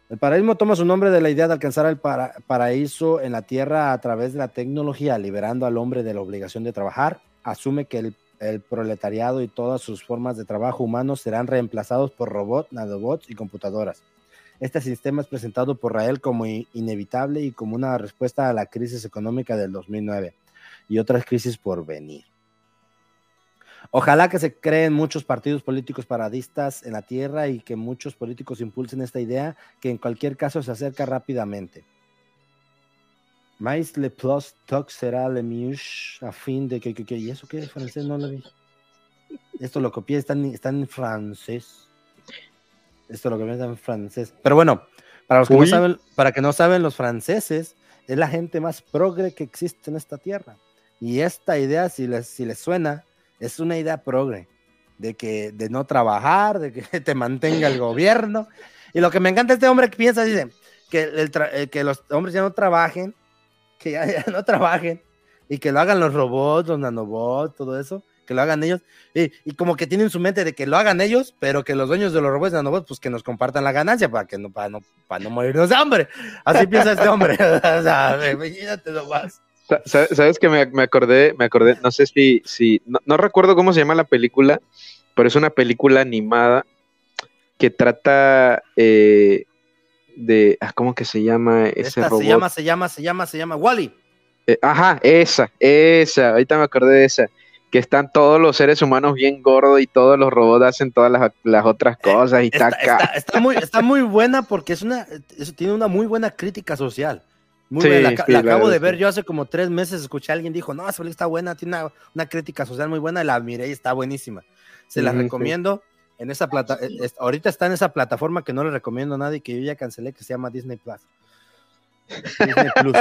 El paraíso toma su nombre de la idea de alcanzar el para- paraíso en la tierra a través de la tecnología, liberando al hombre de la obligación de trabajar. Asume que el, el proletariado y todas sus formas de trabajo humano serán reemplazados por robots, nanobots y computadoras. Este sistema es presentado por Rael como inevitable y como una respuesta a la crisis económica del 2009 y otras crisis por venir. Ojalá que se creen muchos partidos políticos paradistas en la tierra y que muchos políticos impulsen esta idea que en cualquier caso se acerca rápidamente. Mais le plus toc será le mieux a fin de que, que, que- ¿y eso qué francés? No lo vi. Esto lo copié, está está en francés. Esto lo copié está en francés. Pero bueno, para los que no Uy. saben, para que no saben, los franceses es la gente más progre que existe en esta tierra. Y esta idea, si les, si les suena, es una idea progre, de que de no trabajar, de que te mantenga el gobierno. Y lo que me encanta este hombre que piensa, dice, que, el eh, que los hombres ya no trabajen, que ya, ya no trabajen, y que lo hagan los robots, los nanobots, todo eso, que lo hagan ellos. Y, y como que tienen en su mente de que lo hagan ellos, pero que los dueños de los robots nanobots, pues que nos compartan la ganancia para que no, para no, para no morirnos de hambre. Así piensa este hombre. o sea, imagínate nomás. sa- sa- ¿Sabes que me, me acordé? Me acordé, no sé si, si no, no recuerdo cómo se llama la película, pero es una película animada que trata eh, de, ah, ¿cómo que se llama ese Esta robot? se llama, se llama, se llama, se llama Wally. Eh, ajá, esa, esa, ahorita me acordé de esa, que están todos los seres humanos bien gordos y todos los robots hacen todas las, las otras cosas y Eh, Está, está acá. está- está muy, está muy buena porque es una, es- tiene una muy buena crítica social. Muy Sí, buena. La, ca- sí, la la acabo de ver yo hace como tres meses. Escuché a alguien dijo, no, esa película está buena, tiene una, una crítica social muy buena y la miré y está buenísima. Se la recomiendo. En esa plata, eh, es- ahorita está en esa plataforma que no le recomiendo a nadie, que yo ya cancelé, que se llama Disney Plus. Disney Plus.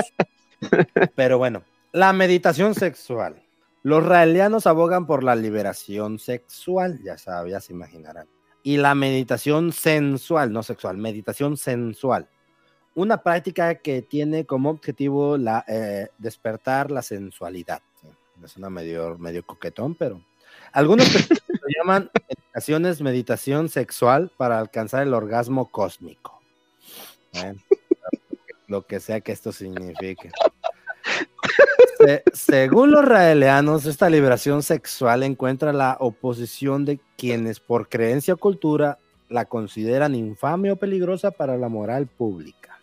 Pero bueno, la meditación sexual. Los raelianos abogan por la liberación sexual, ya saben, ya se imaginarán. Y la meditación sensual, no sexual, meditación sensual. Una práctica que tiene como objetivo la, eh, despertar la sensualidad. ¿sí? Me suena medio, medio coquetón, pero algunos lo llaman en ocasiones meditación sexual para alcanzar el orgasmo cósmico. Bueno, lo que sea que esto signifique. Se- según los raelianos, esta liberación sexual encuentra la oposición de quienes por creencia o cultura la consideran infame o peligrosa para la moral pública.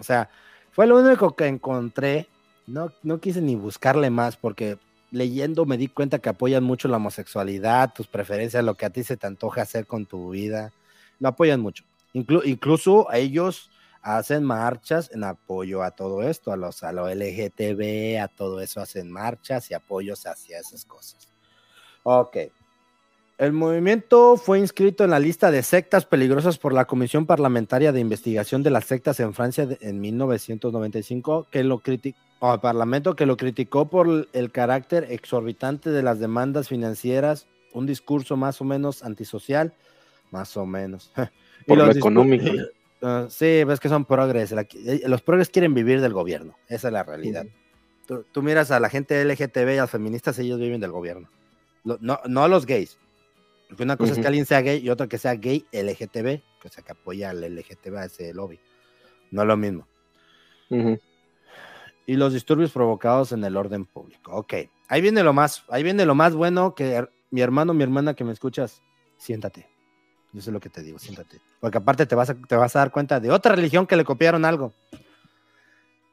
O sea, fue lo único que encontré. No, no quise ni buscarle más porque leyendo me di cuenta que apoyan mucho la homosexualidad, tus preferencias, lo que a ti se te antoja hacer con tu vida. Lo apoyan mucho. Inclu- incluso ellos hacen marchas en apoyo a todo esto, a los a lo LGTB, a todo eso hacen marchas y apoyos hacia esas cosas. Ok. El movimiento fue inscrito en la lista de sectas peligrosas por la Comisión Parlamentaria de Investigación de las Sectas en Francia en 1995, que lo criticó, al Parlamento que lo criticó por el carácter exorbitante de las demandas financieras un discurso más o menos antisocial, más o menos. Y Por lo los discur- económico. Ah, sí, ves que son progres. la- eh, los progres quieren vivir del gobierno. Esa es la realidad. tú, tú miras a la gente LGTB y a los feministas, ellos viven del gobierno. Lo- no, no a los gays. Porque una cosa es que alguien sea gay y otra que sea gay LGTB, que, o sea, que apoya al LGTB, a ese lobby. No es lo mismo. Y los disturbios provocados en el orden público. Ok, ahí viene lo más, ahí viene lo más bueno que mi hermano, mi hermana que me escuchas, siéntate. Yo sé lo que te digo, siéntate. Porque aparte te vas a, te vas a dar cuenta de otra religión que le copiaron algo.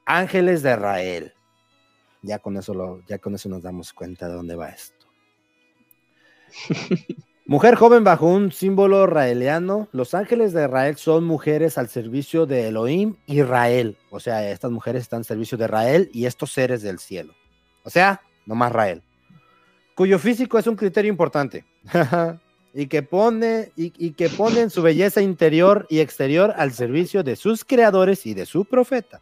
Ángeles de Israel. Ya con eso lo, ya con eso nos damos cuenta de dónde va esto. Mujer joven bajo un símbolo raeliano. Los ángeles de Israel son mujeres al servicio de Elohim Israel. O sea, estas mujeres están al servicio de Israel y estos seres del cielo. O sea, no más Rael. Cuyo físico es un criterio importante. y que pone y, y que ponen su belleza interior y exterior al servicio de sus creadores y de su profeta,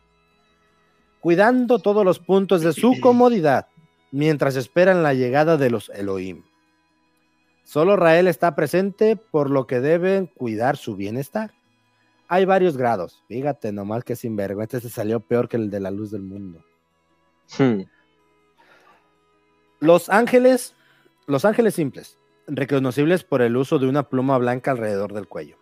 cuidando todos los puntos de su comodidad mientras esperan la llegada de los Elohim. Solo Rael está presente, por lo que deben cuidar su bienestar. Hay varios grados. Fíjate nomás que sinvergüenza este salió peor que el de la luz del mundo. Hmm. Los ángeles, los ángeles simples, reconocibles por el uso de una pluma blanca alrededor del cuello.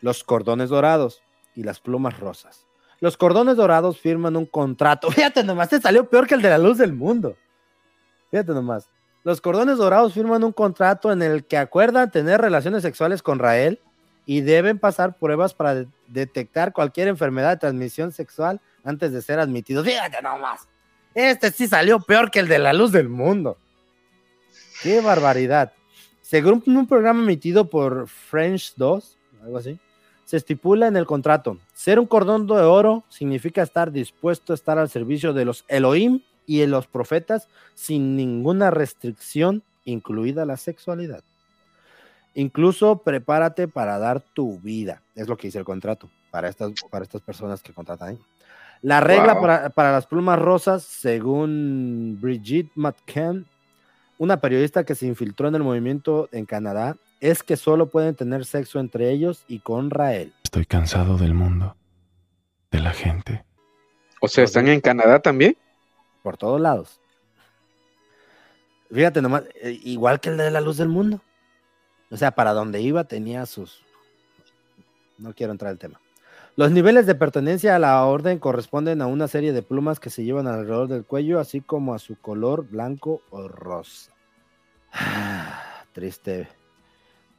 Los cordones dorados y las plumas rosas. Los cordones dorados firman un contrato. Fíjate nomás, te salió peor que el de la luz del mundo. Fíjate nomás. Los cordones dorados firman un contrato en el que acuerdan tener relaciones sexuales con Rael y deben pasar pruebas para de- detectar cualquier enfermedad de transmisión sexual antes de ser admitidos. Fíjate nomás. Este sí salió peor que el de la luz del mundo. Qué barbaridad. Según un programa emitido por French 2, algo así, se estipula en el contrato, ser un cordón de oro significa estar dispuesto a estar al servicio de los Elohim y de los profetas sin ninguna restricción, incluida la sexualidad. Incluso prepárate para dar tu vida, es lo que dice el contrato para estas, para estas personas que contratan ahí. La regla Wow. para, para las plumas rosas, según Brigitte McCann, una periodista que se infiltró en el movimiento en Canadá, es que solo pueden tener sexo entre ellos y con Rael. Estoy cansado del mundo, de la gente. O sea, ¿están en Canadá también? por todos lados. Fíjate nomás, eh, igual que el de la luz del mundo. O sea, para donde iba tenía sus... No quiero entrar al tema. Los niveles de pertenencia a la orden corresponden a una serie de plumas que se llevan alrededor del cuello, así como a su color blanco o rosa. Triste,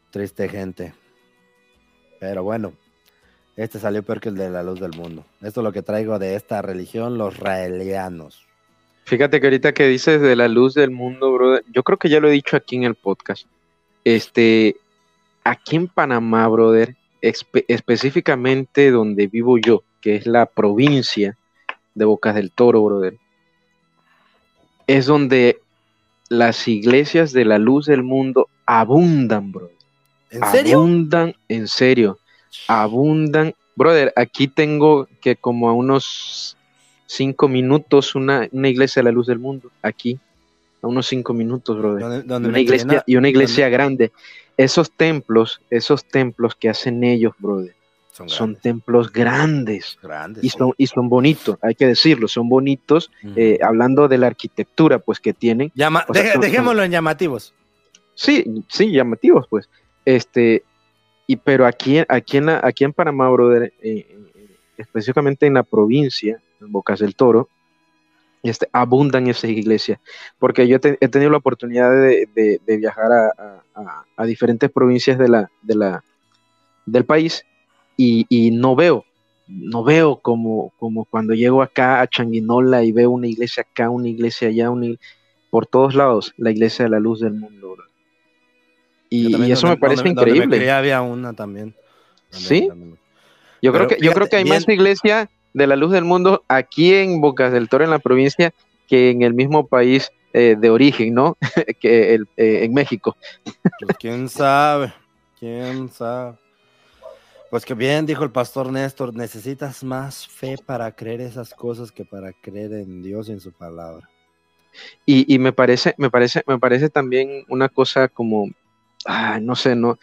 triste gente. Pero bueno, este salió peor que el de la luz del mundo. Esto es lo que traigo de esta religión, los raelianos. Fíjate que ahorita que dices de la luz del mundo, brother, yo creo que ya lo he dicho aquí en el podcast. Este, aquí en Panamá, brother, espe- específicamente donde vivo yo, que es la provincia de Bocas del Toro, brother, es donde las iglesias de la luz del mundo abundan, brother. ¿En serio? Abundan, en serio, abundan. Brother, aquí tengo que como a unos cinco minutos una, una iglesia de la luz del mundo, aquí, a unos cinco minutos, brother. Y una iglesia, quedé- y una iglesia donde- grande. Esos templos, esos templos que hacen ellos, brother, son, templos grandes. grandes, Y son, y son bonitos, hay que decirlo, son bonitos, eh, hablando de la arquitectura, pues que tienen. Llama- o sea, deje- son- son- dejémoslo en llamativos. Sí, sí, llamativos, pues. Este, y pero aquí, aquí en la, aquí en Panamá, brother, eh, eh, específicamente en la provincia, en Bocas del Toro, este, abundan esas iglesias. Porque yo te- he tenido la oportunidad de, de- de viajar a, a- a- a diferentes provincias de la, de la, del país y, y no veo, no veo como, como cuando llego acá a Changuinola y veo una iglesia acá, una iglesia allá, una, por todos lados, la iglesia de la luz del mundo. Y, eso donde- me parece donde- donde me increíble. había una también. ¿Sí? Yo creo que, yo creo que hay más bien- iglesia de la luz del mundo aquí en Bocas del Toro, en la provincia, que en el mismo país eh, de origen, ¿no? que el, eh, en México. Pues quién sabe, quién sabe. Pues que bien, dijo el pastor Néstor, necesitas más fe para creer esas cosas que para creer en Dios y en su palabra. Y, y me parece, me parece, me parece también una cosa como ah, no sé, no.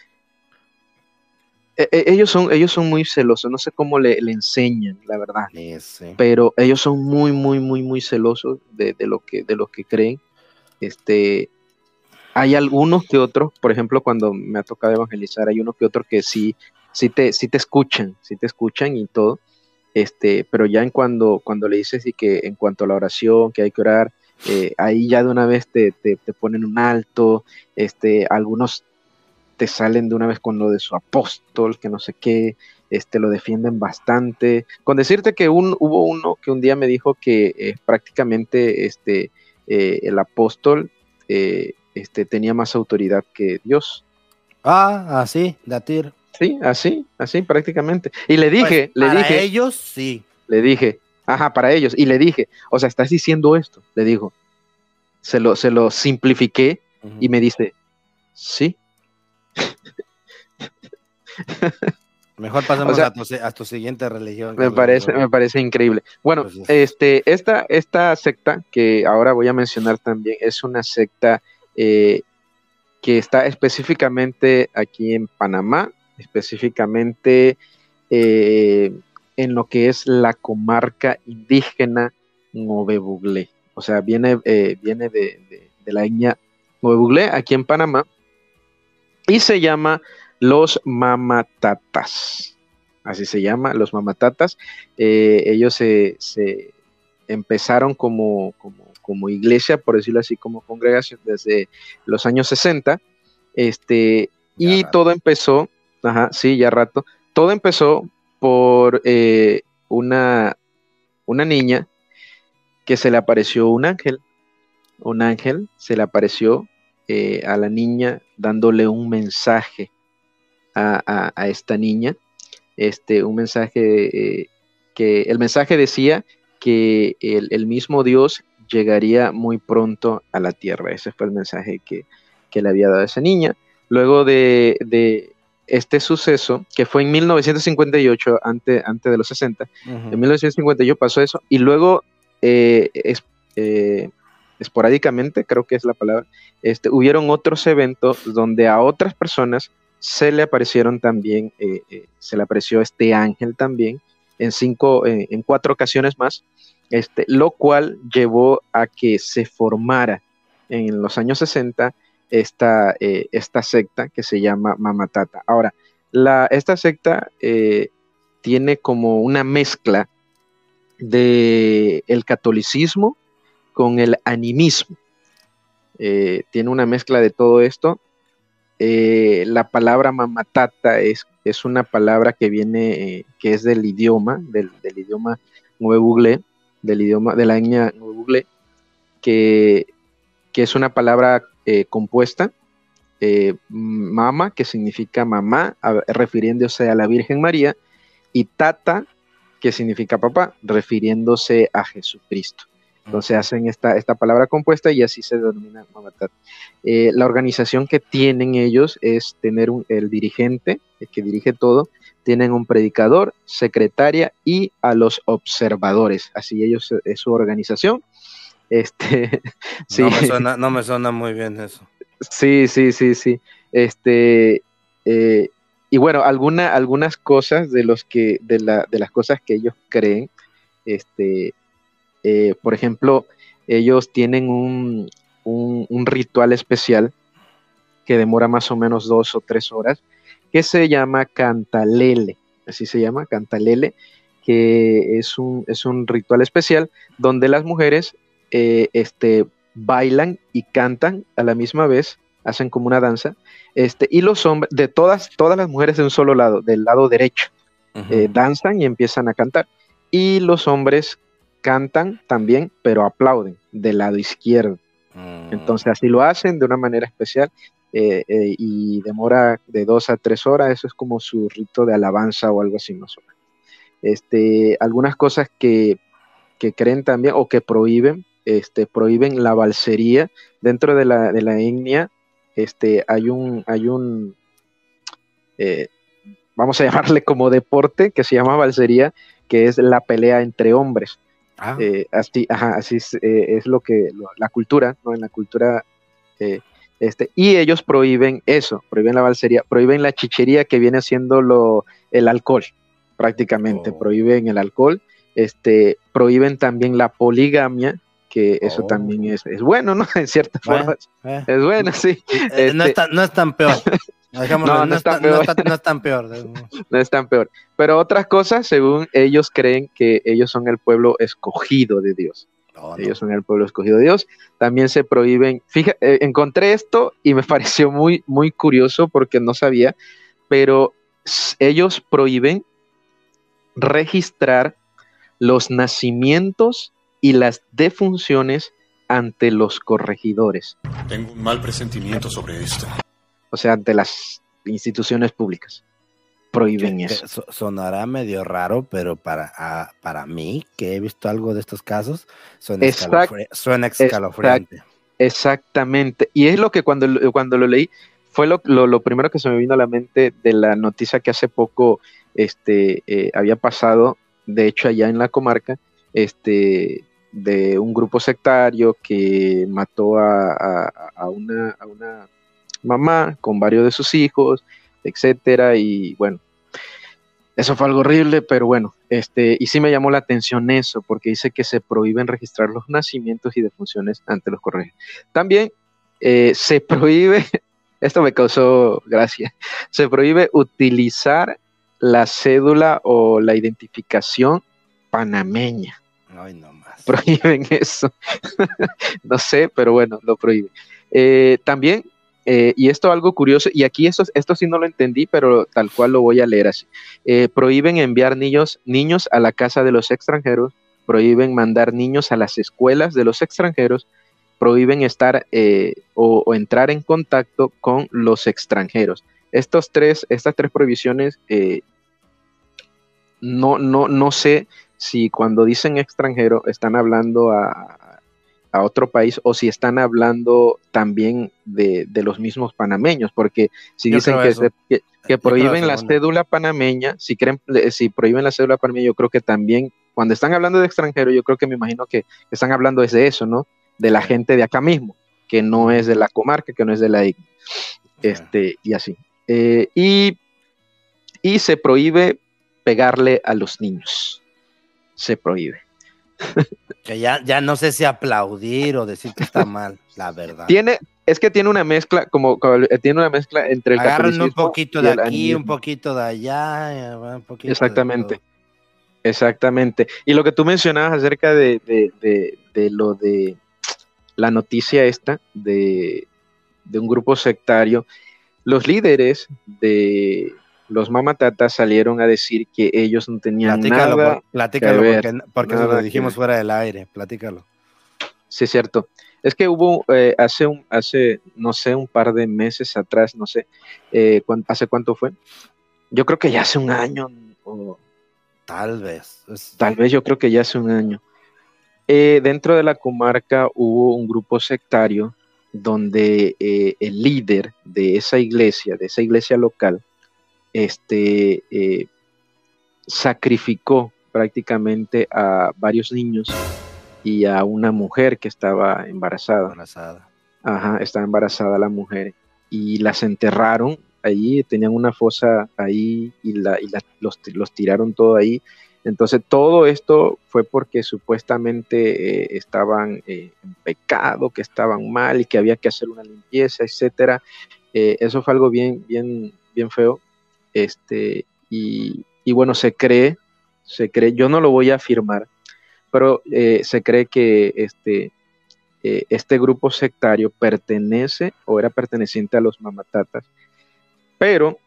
E- e- ellos son, ellos son muy celosos, no sé cómo le, le enseñan, la verdad, Ese. pero ellos son muy, muy, muy, muy celosos de, de lo que, de lo que creen. Este, hay algunos que otros, por ejemplo, cuando me ha tocado evangelizar, hay unos que otros que sí, sí te, sí te escuchan, sí te escuchan y todo. Este, pero ya en cuando, cuando le dices y que en cuanto a la oración, que hay que orar, eh, ahí ya de una vez te, te, te ponen un alto, este, algunos te salen de una vez con lo de su apóstol, que no sé qué, este, lo defienden bastante. Con decirte que un, hubo uno que un día me dijo que eh, prácticamente este, eh, el apóstol eh, este, tenía más autoridad que Dios. Ah, así, Datir. Sí, así, así prácticamente. Y le dije, Pues, le para dije, ellos, sí. le dije, ajá, para ellos, y le dije, o sea, estás diciendo esto, le digo, se lo, se lo simplifiqué y me dice, sí, Mejor o sea, a, tu, si- a tu siguiente religión. Me parece, me parece increíble. Bueno, Pues, es- este, esta, esta secta que ahora voy a mencionar también es una secta eh, que está específicamente aquí en Panamá, específicamente eh, en lo que es la comarca indígena Novebuglé. O sea, viene, eh, viene de, de- de la etnia Novebuglé aquí en Panamá y se llama los mamatatas. Así se llama, los mamatatas. Eh, ellos se, se empezaron como, como, como iglesia, por decirlo así, como congregación desde los años 60. Este, y rato. todo empezó, ajá, sí, ya rato, todo empezó por eh, una, una niña que se le apareció un ángel. Un ángel se le apareció eh, a la niña dándole un mensaje a, a- a esta niña. Este, un mensaje eh, que el mensaje decía que el, el mismo Dios llegaría muy pronto a la tierra. Ese fue el mensaje que, que le había dado a esa niña. Luego de, de este suceso, que fue en 1958, antes, antes de los 60, Ujú. en 1958 pasó eso y luego eh, es- eh, esporádicamente, creo que es la palabra, este, hubieron otros eventos donde a otras personas se le aparecieron también, eh, eh, se le apareció este ángel también en cinco, eh, en cuatro ocasiones más, este, lo cual llevó a que se formara en los años 60 esta, esta secta que se llama Mamatata. Ahora, la, esta secta tiene como una mezcla de el catolicismo con el animismo. Tiene una mezcla de todo esto. Eh, la palabra mamatata es, es una palabra que viene, eh, que es del idioma, del, del idioma nuevugle, del idioma de la etnia nuevugle, que, que es una palabra eh, compuesta, mama, que significa mamá, refiriéndose a la Virgen María, y tata, que significa papá, refiriéndose a Jesucristo. Entonces hacen esta, esta palabra compuesta y así se denomina Mamatat. Eh, la organización que tienen ellos es tener un, el dirigente, el que dirige todo, tienen un predicador, secretaria y a los observadores. Así ellos es su organización. Este, sí. No, me suena, no me suena muy bien eso. Sí, sí, sí, sí. Este, eh, y bueno, alguna, algunas cosas de los que, de, la, de las cosas que ellos creen, este, eh, por ejemplo, ellos tienen un, un, un ritual especial que demora más o menos dos o tres horas, que se llama cantalele, así se llama, cantalele, que es un, es un ritual especial donde las mujeres eh, este, bailan y cantan a la misma vez, hacen como una danza, este, y los hombres, de todas, todas las mujeres de un solo lado, del lado derecho, eh, danzan y empiezan a cantar, y los hombres cantan también, pero aplauden del lado izquierdo. Mm. Entonces así lo hacen de una manera especial eh, eh, y demora de dos a tres horas, eso es como su rito de alabanza o algo así más o menos. Este, algunas cosas que, que creen también o que prohíben, este, prohíben la balsería. Dentro de la, de la etnia este, hay un, hay un eh, vamos a llamarle como deporte que se llama balsería, que es la pelea entre hombres. Ah, Eh, así, ajá, así es, eh, es lo que lo- la cultura, ¿no? En la cultura eh, Este, y ellos prohíben eso, prohíben la balsería, prohíben la chichería que viene siendo lo, el alcohol, prácticamente, Oh. prohíben el alcohol, este, prohíben también la poligamia, que eso Oh. también es, es bueno, ¿no? En cierta Bueno, forma, Eh, es bueno, sí. eh, no, este- es tan, no es tan peor. No, no, no es tan tan- no peor. es tan- no es tan peor. no es tan peor. Pero otras cosas, según ellos creen que ellos son el pueblo escogido de Dios. No, no. Ellos son el pueblo escogido de Dios. También se prohíben, fíjate, eh, encontré esto y me pareció muy, muy curioso porque no sabía, pero ellos prohíben registrar los nacimientos y las defunciones ante los corregidores, Tengo un mal presentimiento sobre esto. O sea, ante las instituciones públicas. Prohíben Que- eso. so- sonará medio raro, pero para, para mí, que he visto algo de estos casos, suena, Exact- escalofri- suena escalofriante. Exactamente. Y es lo que cuando, lo- cuando lo leí, fue lo, lo- lo primero que se me vino a la mente de la noticia que hace poco este, eh, había pasado, de hecho allá en la comarca, este, de un grupo sectario que mató a, a- a una, a una mamá con varios de sus hijos, etcétera, y bueno, eso fue algo horrible, pero bueno, este, y sí me llamó la atención eso, porque dice que se prohíben registrar los nacimientos y defunciones ante los correos. También eh, se prohíbe, esto me causó gracia, se prohíbe utilizar la cédula o la identificación panameña. Ay, no más. Prohíben eso. no sé, pero bueno, lo prohíben. Eh, también, eh, y esto algo curioso, y aquí esto, esto sí no lo entendí, pero tal cual lo voy a leer así. Eh, prohíben enviar niños, niños a la casa de los extranjeros, prohíben mandar niños a las escuelas de los extranjeros, prohíben estar eh, o, entrar en contacto con los extranjeros. Tres, estas tres prohibiciones, eh, no, no, no sé si cuando dicen extranjero están hablando a, a otro país o si están hablando también de, de los mismos panameños, porque si Yo dicen que, se- que- que prohíben la cédula panameña, si creen, eh, si prohíben la cédula panameña, yo creo que también cuando están hablando de extranjero, yo creo que me imagino que están hablando es de eso, ¿no? De la gente de acá mismo, que no es de la comarca, que no es de la isla, este, y así. Eh, y, y se prohíbe pegarle a los niños. Se prohíbe. Que ya, ya no sé si aplaudir o decir que está mal, la verdad. Tiene, es que tiene una mezcla, como, como- eh, tiene una mezcla entre el Agarran un poquito de aquí, un animismo. poquito de allá, eh, un poquito de Exactamente. todo. Exactamente. Y lo que tú mencionabas acerca de, de- de- de lo de la noticia esta de, de un grupo sectario, los líderes de los mamatatas salieron a decir que ellos no tenían Platícalo, nada. por- platícalo que ver, porque, porque nada lo dijimos fuera del aire, platícalo. Sí, es cierto. Es que hubo eh, hace, un, hace, no sé, un par de meses atrás, no sé, eh, ¿hace cuánto fue? Yo creo que ya hace un año, o Tal vez. es- tal vez yo creo que ya hace un año. Eh, dentro de la comarca hubo un grupo sectario donde eh, el líder de esa iglesia, de esa iglesia local, este, eh, sacrificó prácticamente a varios niños y a una mujer que estaba embarazada. embarazada. Ajá, estaba embarazada la mujer y las enterraron ahí, tenían una fosa ahí y, la, y la- los, los tiraron todo ahí. Entonces todo esto fue porque supuestamente eh, estaban eh, en pecado, que estaban mal y que había que hacer una limpieza, etcétera. Eh, eso fue algo bien, bien, bien feo. Este, y, bueno, se cree, se cree, yo no lo voy a afirmar, pero eh, se cree que este, eh, este grupo sectario pertenece o era perteneciente a los mamatatas, pero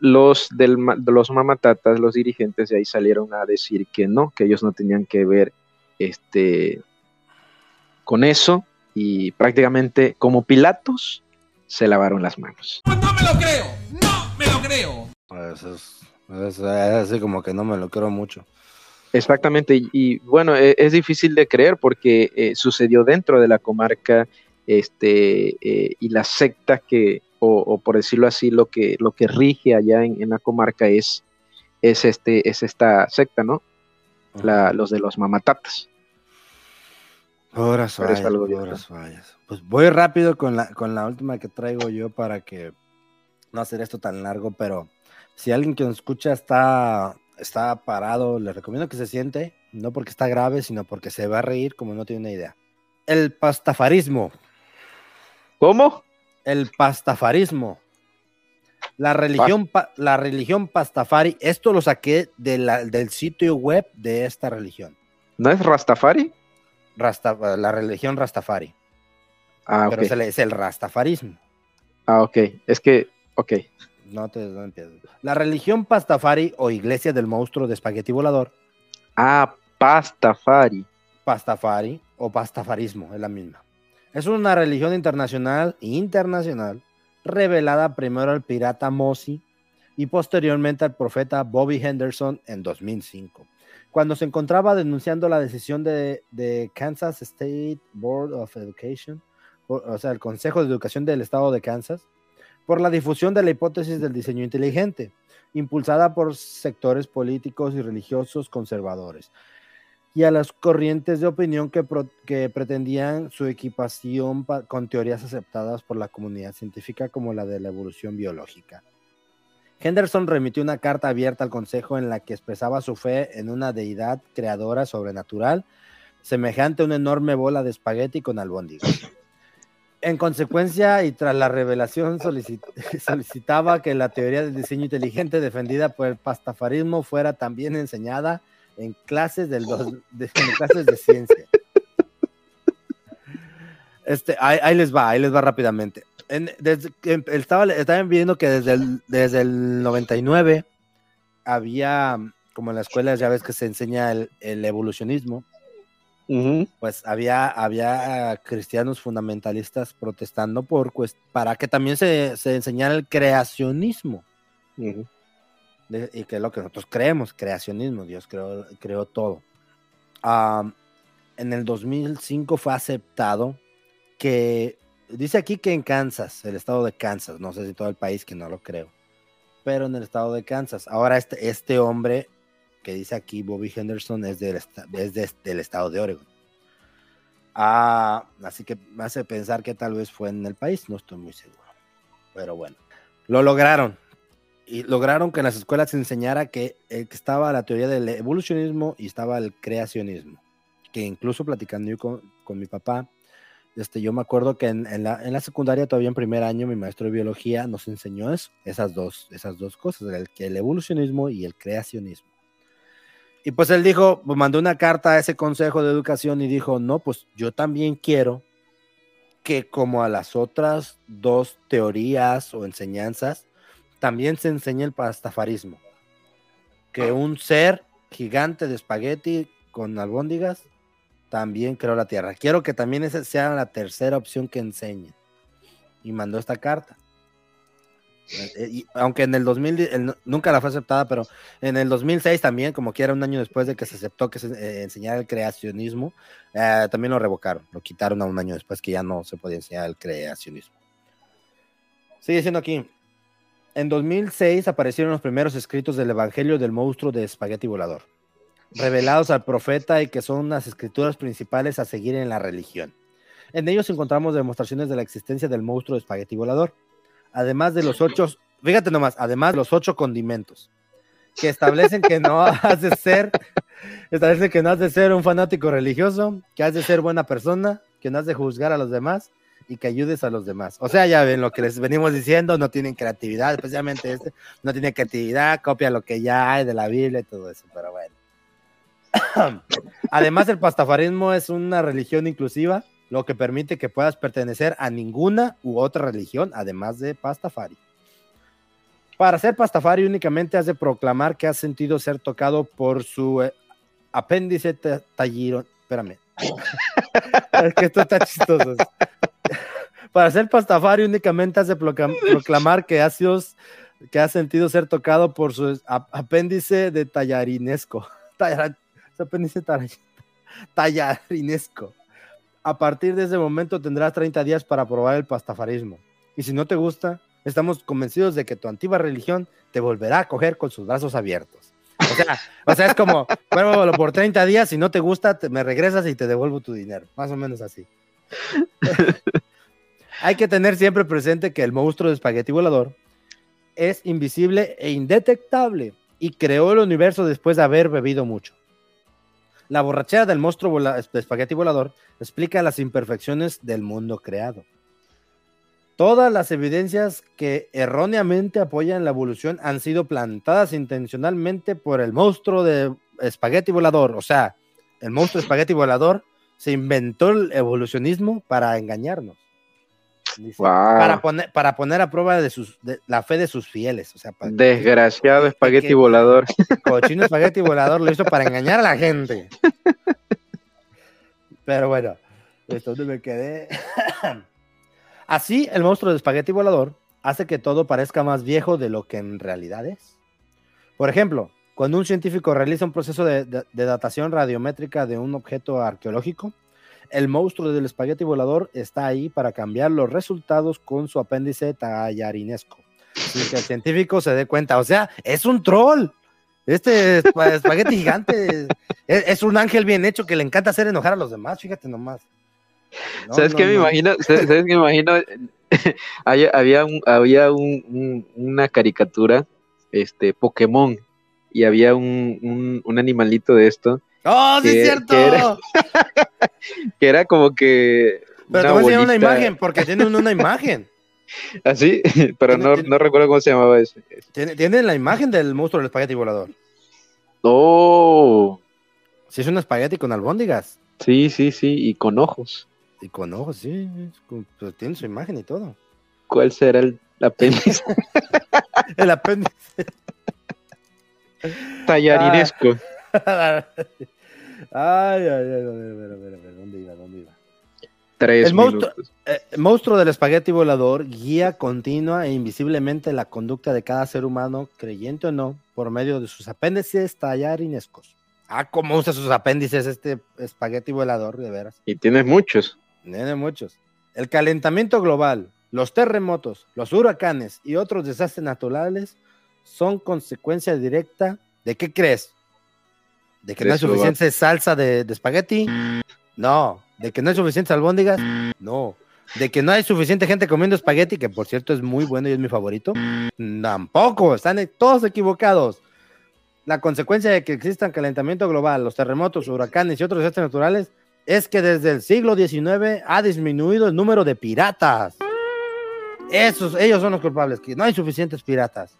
los, del, los mamatatas, los dirigentes de ahí salieron a decir que no, que ellos no tenían que ver este, con eso y prácticamente como Pilatos se lavaron las manos. No me lo creo, Eso es, es- es así como que no me lo creo mucho. Exactamente, y, y, bueno, e- es, difícil de creer porque eh, sucedió dentro de la comarca este, eh, y las sectas que, o, o por decirlo así, lo que, lo que rige allá en, en la comarca es, es, este, es esta secta, ¿no? La- los de los mamatatas. Horas fallas. Pues voy rápido con la, con la última que traigo yo para que no hacer esto tan largo, pero si alguien que nos escucha está, está parado, le recomiendo que se siente, no porque está grave, sino porque se va a reír como no tiene una idea. El pastafarismo. ¿Cómo? El pastafarismo. La religión, pa- la religión pastafari, esto lo saqué de la- del sitio web de esta religión. ¿No es Rastafari? Rasta- la religión Rastafari. Ah, Pero ok. se le es el Rastafarismo. Ah, ok. Es que, ok. No te no. La religión pastafari o iglesia del monstruo de espagueti volador, Ah, Pastafari. pastafari o pastafarismo, es la misma. Es una religión internacional internacional revelada primero al pirata Mosi y posteriormente al profeta Bobby Henderson en 2005, cuando se encontraba denunciando la decisión de, de Kansas State Board of Education, o, o sea, el Consejo de Educación del Estado de Kansas, por la difusión de la hipótesis del diseño inteligente, impulsada por sectores políticos y religiosos conservadores, y a las corrientes de opinión que, pretendían su equipación pa- con teorías aceptadas por la comunidad científica como la de la evolución biológica. Henderson remitió una carta abierta al Consejo en la que expresaba su fe en una deidad creadora sobrenatural, semejante a una enorme bola de espagueti con albóndigas. En consecuencia, y tras la revelación, solici- solicitaba que la teoría del diseño inteligente defendida por el pastafarismo fuera también enseñada en clases, del dos- de, clases de ciencia. Este, ahí, les va, ahí les va rápidamente. En- em- estaba, estaban viendo que desde el, desde el 99 había, como en las escuelas ya ves que se enseña el evolucionismo, Pues había, había cristianos fundamentalistas protestando por, pues, para que también se, se enseñara el creacionismo. De- y que es lo que nosotros creemos, creacionismo, Dios creó, creó todo. En el 2005 fue aceptado que, dice aquí que en Kansas, el estado de Kansas, no sé si todo el país, que no lo creo, pero en el estado de Kansas. Ahora este, este hombre que dice aquí, Bobby Henderson, es del, es de- del estado de Oregon. Ah, así que me hace pensar que tal vez fue en el país, no estoy muy seguro. Pero bueno, lo lograron y lograron que en las escuelas se enseñara que, eh, estaba la teoría del evolucionismo y estaba el creacionismo. Que incluso platicando yo con, con mi papá, este, yo me acuerdo que en, en la, en la secundaria, todavía en primer año, mi maestro de biología nos enseñó eso, esas dos, esas dos cosas, el, el evolucionismo y el creacionismo. Y pues él dijo, pues, mandó una carta a ese consejo de educación y dijo, no, pues yo también quiero que como a las otras dos teorías o enseñanzas, también se enseña el pastafarismo. Que un ser gigante de espagueti con albóndigas también creó la tierra. Quiero que también esa sea la tercera opción que enseñe. Y mandó esta carta. Eh, aunque en el 2000 el- nunca la fue aceptada, pero en el 2006 también, como quiera un año después de que se aceptó que se eh, enseñara el creacionismo, eh, también lo revocaron, lo quitaron a un año después que ya no se podía enseñar el creacionismo. Sigue siendo aquí. En 2006 aparecieron los primeros escritos del Evangelio del monstruo de espagueti volador, revelados al profeta y que son las escrituras principales a seguir en la religión. En ellos encontramos demostraciones de la existencia del monstruo de espagueti volador, además de los ocho, fíjate nomás, además de los ocho condimentos, que establecen que no has de ser, establecen que no has de ser un fanático religioso, que has de ser buena persona, que no has de juzgar a los demás y que ayudes a los demás. O sea, ya ven lo que les venimos diciendo, no tienen creatividad, especialmente este, no tiene creatividad, copia lo que ya hay de la Biblia y todo eso, pero bueno. Además, el pastafarismo es una religión inclusiva, lo que permite que puedas pertenecer a ninguna u otra religión, además de pastafari. Para ser pastafari únicamente has de proclamar que has sentido ser tocado por su eh, apéndice ta- talliro. Espérame. es que esto está chistoso. Para ser pastafari únicamente has de proclam- proclamar que has, sido- que sentido ser tocado por su ap- apéndice de tallarinesco. Apéndice talla- tallarinesco. A partir de ese momento tendrás 30 días para probar el pastafarismo. Y si no te gusta, estamos convencidos de que tu antigua religión te volverá a coger con sus brazos abiertos. O sea, o sea, es como, pruébalo por 30 días, si no te gusta, te- me regresas y te devuelvo tu dinero. Más o menos así. Hay que tener siempre presente que el monstruo de espagueti volador es invisible e indetectable y creó el universo después de haber bebido mucho. La borrachera del monstruo vola- de espagueti volador explica las imperfecciones del mundo creado. Todas las evidencias que erróneamente apoyan la evolución han sido plantadas intencionalmente por el monstruo de espagueti volador. O sea, el monstruo de espagueti volador se inventó el evolucionismo para engañarnos. Dice, Wow. para, poner, para poner a prueba de sus, de- la fe de sus fieles. O sea, para, Desgraciado espagueti que- volador. cochino espagueti volador lo hizo para engañar a la gente. Pero bueno, esto donde me quedé. Así, el monstruo de espagueti volador hace que todo parezca más viejo de lo que en realidad es. Por ejemplo, cuando un científico realiza un proceso de, de- de datación radiométrica de un objeto arqueológico, el monstruo del espagueti volador está ahí para cambiar los resultados con su apéndice tallarinesco. Sin que el científico se dé cuenta. O sea, es un troll. Este espa- espagueti gigante es, es un ángel bien hecho que le encanta hacer enojar a los demás. Fíjate nomás. No, ¿Sabes no, qué me no. imagino? ¿Sabes sabes qué me imagino? Hay- había un, había un- un- una caricatura, este, Pokémon, y había un, un, un animalito de esto, ¡Oh, sí que- es cierto! que era- que era como que... Pero te voy a enseñar una imagen, porque tienen una imagen. Así, pero no, no recuerdo cómo se llamaba. Tiene- Tienen la imagen del monstruo del espagueti volador. Oh, Si es un espagueti con albóndigas sí, sí, sí, y con ojos. y con ojos, sí. con- pues tiene su imagen y todo. ¿Cuál será el apéndice El apéndice. tallarinesco? Ay, ay, ay, a ver, a ver, a ver, a ver, ¿dónde iba? ¿Dónde iba? Tres El monstruo- minutos. Eh, el monstruo del espagueti volador guía continua e invisiblemente la conducta de cada ser humano, creyente o no, por medio de sus apéndices tallarinescos. Ah, cómo usa sus apéndices este espagueti volador, de veras. Y tienes muchos. Tiene muchos. El calentamiento global, los terremotos, los huracanes y otros desastres naturales son consecuencia directa de qué crees? ¿De que De no hay su- suficiente salsa de, de espagueti? No. ¿De que no hay suficientes albóndigas? No. ¿De que no hay suficiente gente comiendo espagueti, que por cierto es muy bueno y es mi favorito? Tampoco. Están todos equivocados. La consecuencia de que existan calentamiento global, los terremotos, huracanes y otros desastres naturales es que desde el siglo XIX ha disminuido el número de piratas. Esos, ellos son los culpables, que no hay suficientes piratas.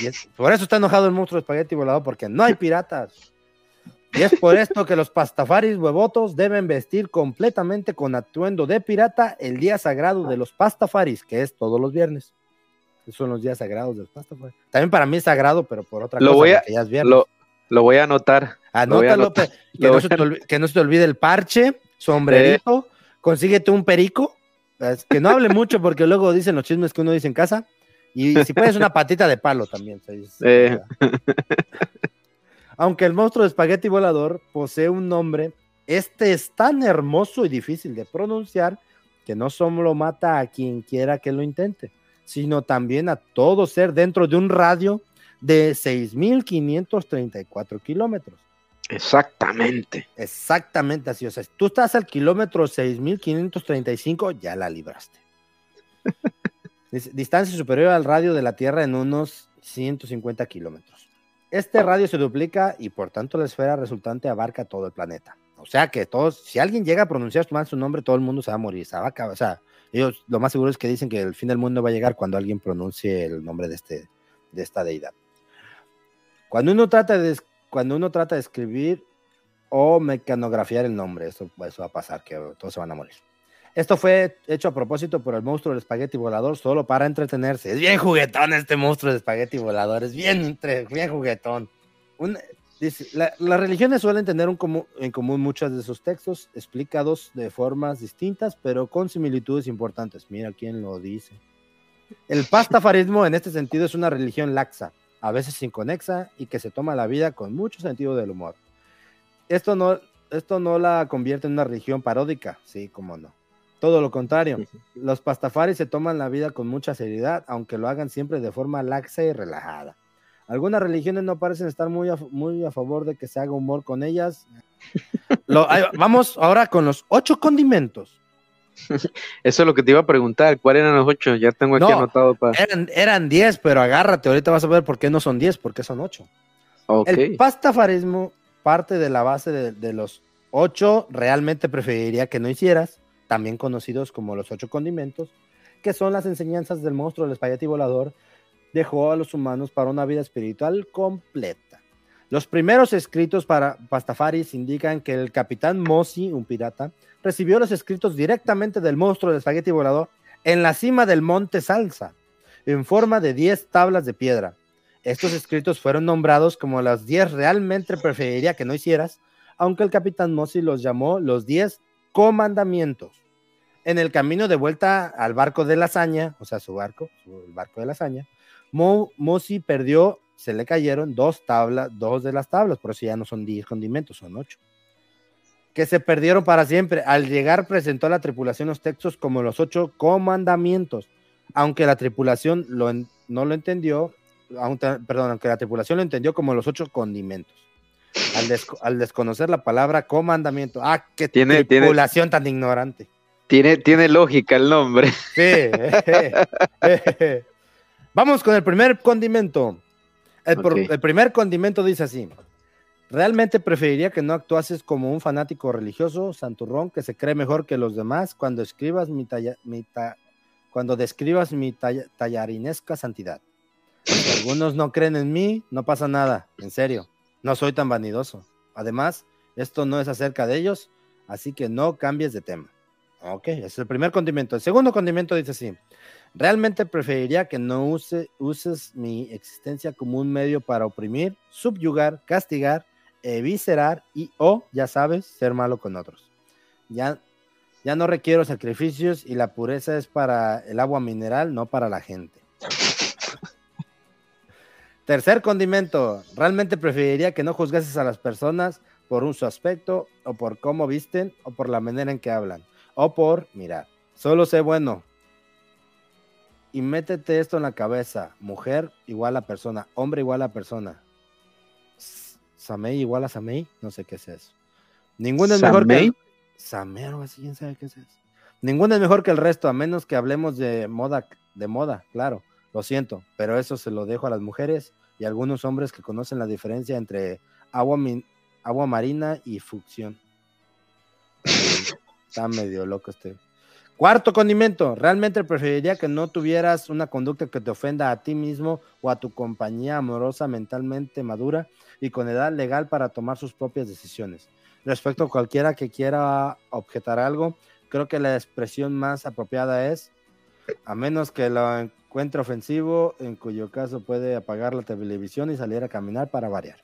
Y es- por eso está enojado el monstruo de espagueti volador, porque no hay piratas. Y es por esto que los pastafaris huevotos deben vestir completamente con atuendo de pirata el día sagrado de los pastafaris, que es todos los viernes. Esos son los días sagrados de los pastafaris. También para mí es sagrado, pero por otra Lo cosa, voy a- porque ya es viernes. Lo, lo voy a anotar. Anótalo, anotar, que, no se te olvi- que no se te olvide el parche, sombrerito, consíguete un perico, que no hable mucho porque luego dicen los chismes que uno dice en casa, y si puedes una patita de palo también. se- Eh. Aunque el monstruo de espagueti volador posee un nombre, este es tan hermoso y difícil de pronunciar que no solo mata a quien quiera que lo intente, sino también a todo ser dentro de un radio de 6.534 kilómetros. Exactamente. Exactamente así. O sea, si tú estás al kilómetro 6535, ya la libraste. Distancia superior al radio de la Tierra en unos 150 kilómetros. Este radio se duplica y por tanto la esfera resultante abarca todo el planeta. O sea que todos, si alguien llega a pronunciar su nombre, todo el mundo se va a morir. O sea, ellos lo más seguro es que dicen que el fin del mundo va a llegar cuando alguien pronuncie el nombre de, este, de esta deidad. Cuando uno trata de, cuando uno trata de escribir o mecanografiar el nombre, eso, eso va a pasar, que todos se van a morir. Esto fue hecho a propósito por el monstruo del espagueti volador, solo para entretenerse. Es bien juguetón este monstruo del espagueti volador, es bien, bien juguetón. Dice, la- las religiones suelen tener en común muchos de sus textos, explicados de formas distintas, pero con similitudes importantes. Mira quién lo dice. El pastafarismo en este sentido es una religión laxa, a veces inconexa y que se toma la vida con mucho sentido del humor. Esto no, esto no la convierte en una religión paródica, sí, como no. Todo lo contrario, los pastafaris se toman la vida con mucha seriedad, aunque lo hagan siempre de forma laxa y relajada. Algunas religiones no parecen estar muy a, muy a favor de que se haga humor con ellas. Lo- vamos ahora con los ocho condimentos. Eso es lo que te iba a preguntar. ¿Cuáles eran los ocho? Ya tengo aquí No. anotado para. Eran, eran 10, pero agárrate, ahorita vas a ver por qué no son 10, porque son 8. Ok. El pastafarismo parte de la base de, de los 8, realmente preferiría que no hicieras, también conocidos como los 8 condimentos, que son las enseñanzas del monstruo del espagueti volador, dejó a los humanos para una vida espiritual completa. Los primeros escritos para Pastafaris indican que el capitán Mosi, un pirata, recibió los escritos directamente del monstruo del espagueti volador en la cima del monte Salsa, en forma de 10 tablas de piedra. Estos escritos fueron nombrados como las 10 realmente preferiría que no hicieras, aunque el capitán Mosi los llamó los 10 comandamientos. En el camino de vuelta al barco de la hazaña, o sea, su barco, el barco de la hazaña, Mo, Mosi perdió, se le cayeron dos tablas, dos de las tablas, por eso ya no son 10 condimentos, son 8 que se perdieron para siempre. Al llegar presentó a la tripulación los textos como los ocho comandamientos, aunque la tripulación no lo entendió, perdón, aunque la tripulación lo entendió como los ocho condimentos. Al, desco- al desconocer la palabra comandamiento, ah, qué Tiene- tiene- tripulación tan ignorante. Tiene, tiene lógica el nombre. Sí. Vamos con el primer condimento. El, primer condimento dice así. Realmente preferiría que no actuases como un fanático religioso, santurrón, que se cree mejor que los demás cuando escribas mi, talla- mi ta- cuando describas mi talla- tallarinesca santidad. Si algunos no creen en mí, no pasa nada, en serio, no soy tan vanidoso. Además, esto no es acerca de ellos, así que no cambies de tema. Ok, es el primer condimento. El segundo condimento dice así. Realmente preferiría que no use, uses mi existencia como un medio para oprimir, subyugar, castigar, eviscerar y o, ya sabes, ser malo con otros. Ya, ya no requiero sacrificios y la pureza es para el agua mineral, no para la gente. Tercer condimento. Realmente preferiría que no juzgases a las personas por un su aspecto o por cómo visten o por la manera en que hablan o por mirar. Solo sé bueno. Y métete esto en la cabeza. Mujer igual a persona. Hombre igual a persona. Samei igual a Samei. No sé qué es eso. Ninguno es mejor que... Samei, algo así, quién sabe qué es eso. Ninguno es mejor que el resto, a menos que hablemos de moda, de moda, claro. Lo siento, pero eso se lo dejo a las mujeres y a algunos hombres que conocen la diferencia entre agua, min- agua marina y fucción. Está medio loco este. Cuarto condimento. Realmente preferiría que no tuvieras una conducta que te ofenda a ti mismo o a tu compañía amorosa mentalmente madura y con edad legal para tomar sus propias decisiones. Respecto a cualquiera que quiera objetar algo, creo que la expresión más apropiada es, a menos que lo encuentre ofensivo, en cuyo caso puede apagar la televisión y salir a caminar para variar.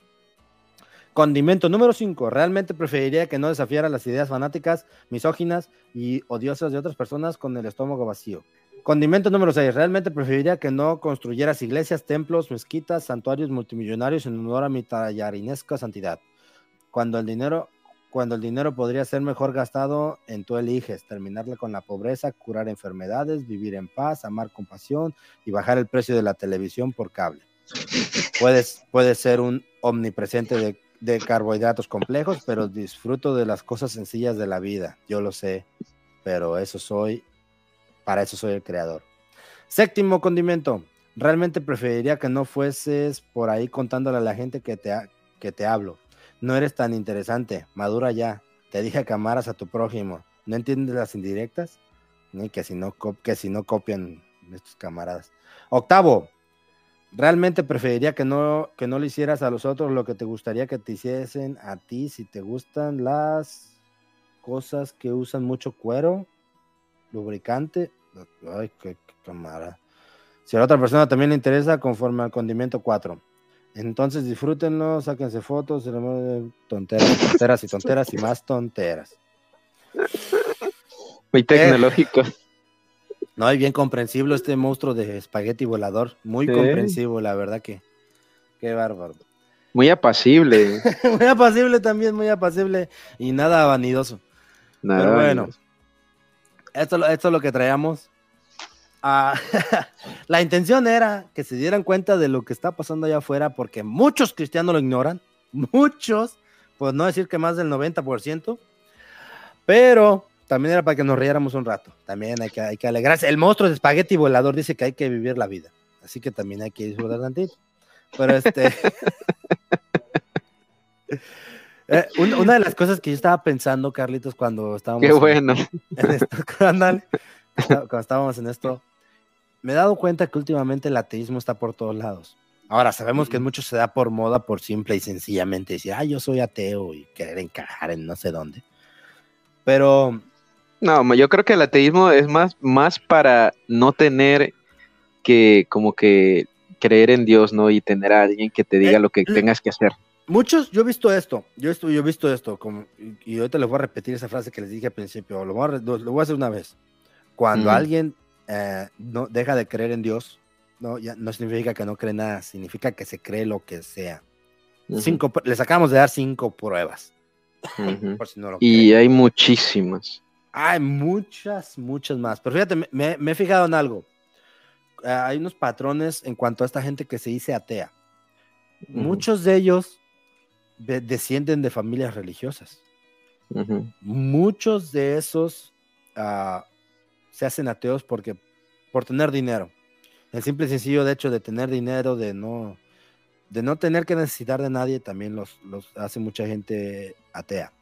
Condimento número 5. Realmente preferiría que no desafiara las ideas fanáticas, misóginas y odiosas de otras personas con el estómago vacío. Condimento número 6. Realmente preferiría que no construyeras iglesias, templos, mezquitas, santuarios multimillonarios en honor a mi tallarinesca santidad. Cuando el dinero, cuando el dinero podría ser mejor gastado en tú eliges, terminarle con la pobreza, curar enfermedades, vivir en paz, amar con pasión y bajar el precio de la televisión por cable. Puedes, ser un omnipresente de, carbohidratos complejos, pero disfruto de las cosas sencillas de la vida. Yo lo sé, pero eso soy, para eso soy el creador. Séptimo condimento. Realmente preferiría que no fueses por ahí contándole a la gente que te, que te hablo. No eres tan interesante, madura ya. Te dije que amaras a tu prójimo. ¿No entiendes las indirectas? Ni que si no, que si no copian estos camaradas. Octavo, realmente preferiría que no, que no le hicieras a los otros lo que te gustaría que te hiciesen a ti si te gustan las cosas que usan mucho cuero, lubricante. Ay, qué, qué camarada. Si a la otra persona también le interesa, conforme al condimento 4. Entonces disfrútenlo, sáquense fotos, tonteras, tonteras y tonteras y más tonteras. Muy tecnológico. No, y bien comprensible este monstruo de espagueti volador. Muy Sí. comprensivo, la verdad que. Qué bárbaro. Muy apacible. muy apacible también, muy apacible y nada vanidoso. Nada, Pero bueno, esto, esto es lo que traíamos. Ah, la intención era que se dieran cuenta de lo que está pasando allá afuera, porque muchos cristianos lo ignoran, muchos, pues no decir que más del 90%, pero también era para que nos riéramos un rato. También hay que, hay que alegrarse. El monstruo de espagueti volador dice que hay que vivir la vida, así que también hay que disfrutar tantito. Pero este. Eh, un- una de las cosas que yo estaba pensando, Carlitos, cuando estábamos. Qué en- bueno. en cuando cuando estábamos en esto, me he dado cuenta que últimamente el ateísmo está por todos lados. Ahora, sabemos que mucho se da por moda, por simple y sencillamente decir, ah, yo soy ateo y querer encajar en no sé dónde. Pero No, yo creo que el ateísmo es más, más para no tener que como que creer en Dios, ¿no? Y tener a alguien que te diga Eh, lo que tengas que hacer. muchos, yo he visto esto, yo, yo he visto esto, como, y, y ahorita les voy a repetir esa frase que les dije al principio, lo voy a, lo, voy a hacer una vez. Cuando Ujú. alguien eh, no deja de creer en Dios, no, ya, no significa que no cree nada, significa que se cree lo que sea. Cinco, les acabamos de dar cinco pruebas. ujú. Por si no lo Y creen. hay muchísimas. Hay muchas, muchas más. Pero fíjate, me, he fijado en algo. Eh, hay unos patrones en cuanto a esta gente que se dice atea. Ujú, Muchos de ellos de- descienden de familias religiosas. Muchos de esos ah, se hacen ateos porque por tener dinero. El simple y sencillo de hecho de tener dinero, de no, de no tener que necesitar de nadie, también los, los hace mucha gente atea.